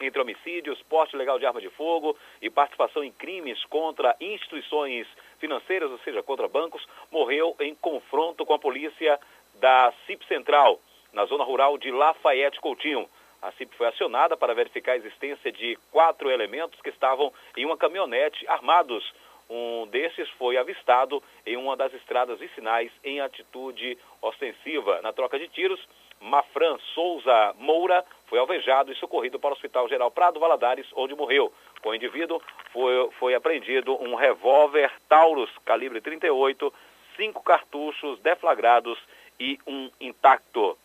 entre homicídios, porte legal de arma de fogo e participação em crimes contra instituições financeiras, ou seja, contra bancos, morreu em confronto com a polícia da CIP Central, na zona rural de Lafayette Coutinho. A CIP foi acionada para verificar a existência de quatro elementos que estavam em uma caminhonete armados um desses foi avistado em uma das estradas vicinais em atitude ostensiva. Na troca de tiros, Mafran Souza Moura foi alvejado e socorrido para o Hospital Geral Prado Valadares, onde morreu. Com o indivíduo foi, foi apreendido um revólver Taurus calibre 38, cinco cartuchos deflagrados e um intacto.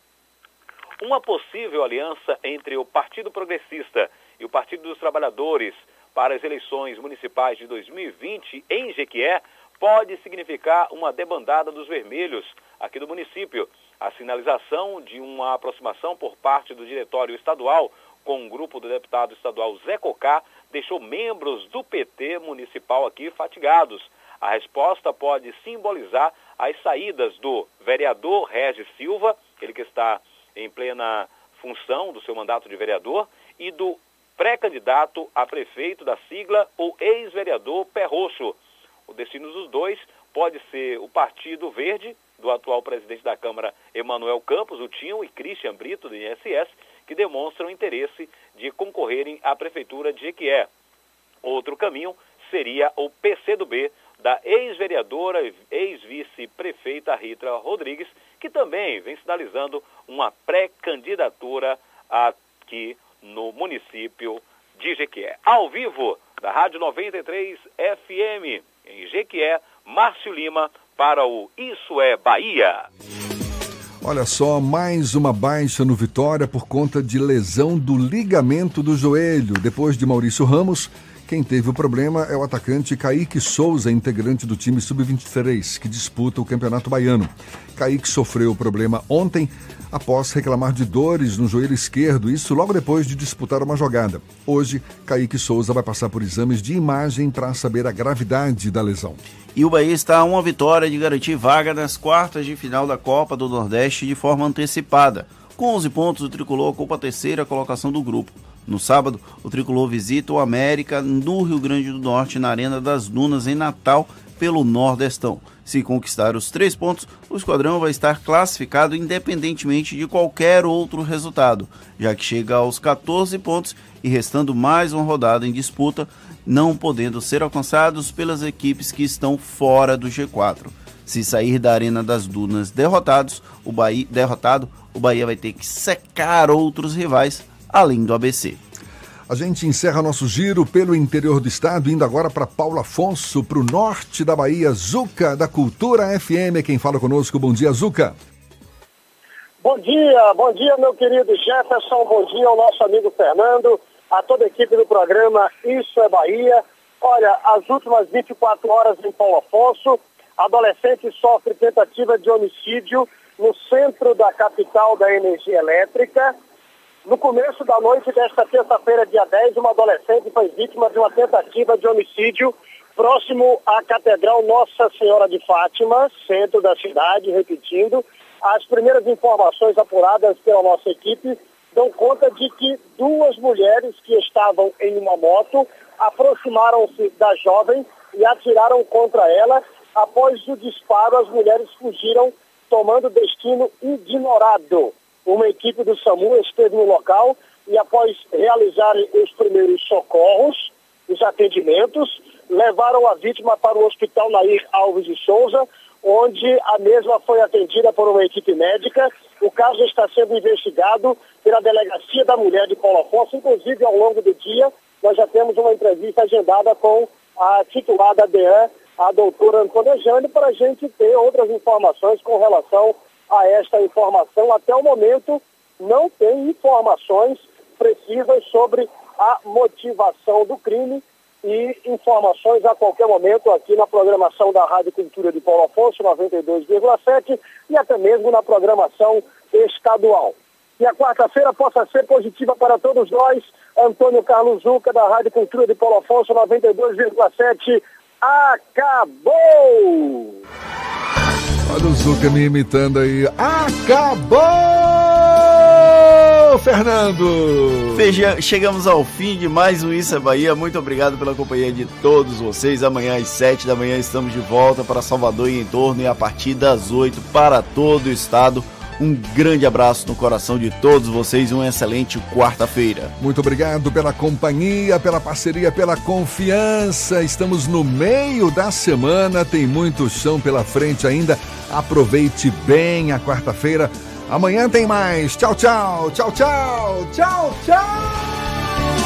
Uma possível aliança entre o Partido Progressista e o Partido dos Trabalhadores para as eleições municipais de 2020 em Jequié pode significar uma debandada dos vermelhos aqui do município. A sinalização de uma aproximação por parte do diretório estadual com um grupo do deputado estadual Zé Cocá deixou membros do PT municipal aqui fatigados. A resposta pode simbolizar as saídas do vereador Regis Silva, ele que está em plena função do seu mandato de vereador, e do pré-candidato a prefeito da sigla, o ex-vereador Pé Roxo. O destino dos dois pode ser o Partido Verde, do atual presidente da Câmara, Emanuel Campos, o Tinho, e Christian Brito, do INSS, que demonstram interesse de concorrerem à prefeitura de Jequié. Outro caminho seria o PCdoB, da ex-vereadora, ex-vice-prefeita Rita Rodrigues, que também vem sinalizando uma pré-candidatura aqui no município de Jequié. Ao vivo, da Rádio 93 FM, Em Jequié, Márcio Lima para o Isso é Bahia. Olha só, mais uma baixa no Vitória por conta de lesão do ligamento do joelho. Depois de Maurício Ramos, quem teve o problema é o atacante Kaique Souza, integrante do time Sub-23, que disputa o Campeonato Baiano. Kaique sofreu o problema ontem após reclamar de dores no joelho esquerdo, isso logo depois de disputar uma jogada. Hoje, Kaique Souza vai passar por exames de imagem para saber a gravidade da lesão. E o Bahia está a uma vitória de garantir vaga nas quartas de final da Copa do Nordeste de forma antecipada. Com 11 pontos, o tricolor ocupa a terceira colocação do grupo. No sábado, o tricolor visita o América no Rio Grande do Norte, na Arena das Dunas, em Natal, pelo Nordestão. Se conquistar os três pontos, o esquadrão vai estar classificado independentemente de qualquer outro resultado, já que chega aos 14 pontos e restando mais uma rodada em disputa, não podendo ser alcançados pelas equipes que estão fora do G4. Se sair da Arena das Dunas derrotados, o Bahia, derrotado, o Bahia vai ter que secar outros rivais, além do ABC. A gente encerra nosso giro pelo interior do estado, indo agora para Paulo Afonso, para o norte da Bahia. Zuca, da Cultura FM, é quem fala conosco. Bom dia, Zuca. Bom dia, bom dia, meu querido Jefferson. Bom dia ao nosso amigo Fernando, a toda a equipe do programa Isso é Bahia. Olha, as últimas 24 horas em Paulo Afonso, adolescente sofre tentativa de homicídio no centro da capital da energia elétrica. No começo da noite desta terça-feira, dia 10, uma adolescente foi vítima de uma tentativa de homicídio próximo à Catedral Nossa Senhora de Fátima, centro da cidade, repetindo. As primeiras informações apuradas pela nossa equipe dão conta de que duas mulheres que estavam em uma moto aproximaram-se da jovem e atiraram contra ela. Após o disparo, as mulheres fugiram, tomando destino ignorado. Uma equipe do SAMU esteve no local e, após realizarem os primeiros socorros, os atendimentos, levaram a vítima para o Hospital Nair Alves de Souza, onde a mesma foi atendida por uma equipe médica. O caso está sendo investigado pela Delegacia da Mulher de Paulo Afonso. Inclusive, ao longo do dia, nós já temos uma entrevista agendada com a titulada DEAN, a doutora Antônia Jane, para a gente ter outras informações com relação a esta informação. Até o momento, não tem informações precisas sobre a motivação do crime e informações a qualquer momento aqui na programação da Rádio Cultura de Paulo Afonso, 92,7, e até mesmo na programação estadual. E a quarta-feira possa ser positiva para todos nós. Antônio Carlos Zuca, da Rádio Cultura de Paulo Afonso, 92,7. Acabou! Olha o Zuca me imitando aí. Acabou, Fernando! Veja, chegamos ao fim de mais um Isso é Bahia. Muito obrigado pela companhia de todos vocês. Amanhã às 7 da manhã estamos de volta para Salvador e em torno e a partir das 8 para todo o estado. Um grande abraço no coração de todos vocês e uma excelente quarta-feira. Muito obrigado pela companhia, pela parceria, pela confiança. Estamos no meio da semana, tem muito chão pela frente ainda. Aproveite bem a quarta-feira. Amanhã tem mais. Tchau, tchau, tchau, tchau, tchau, tchau.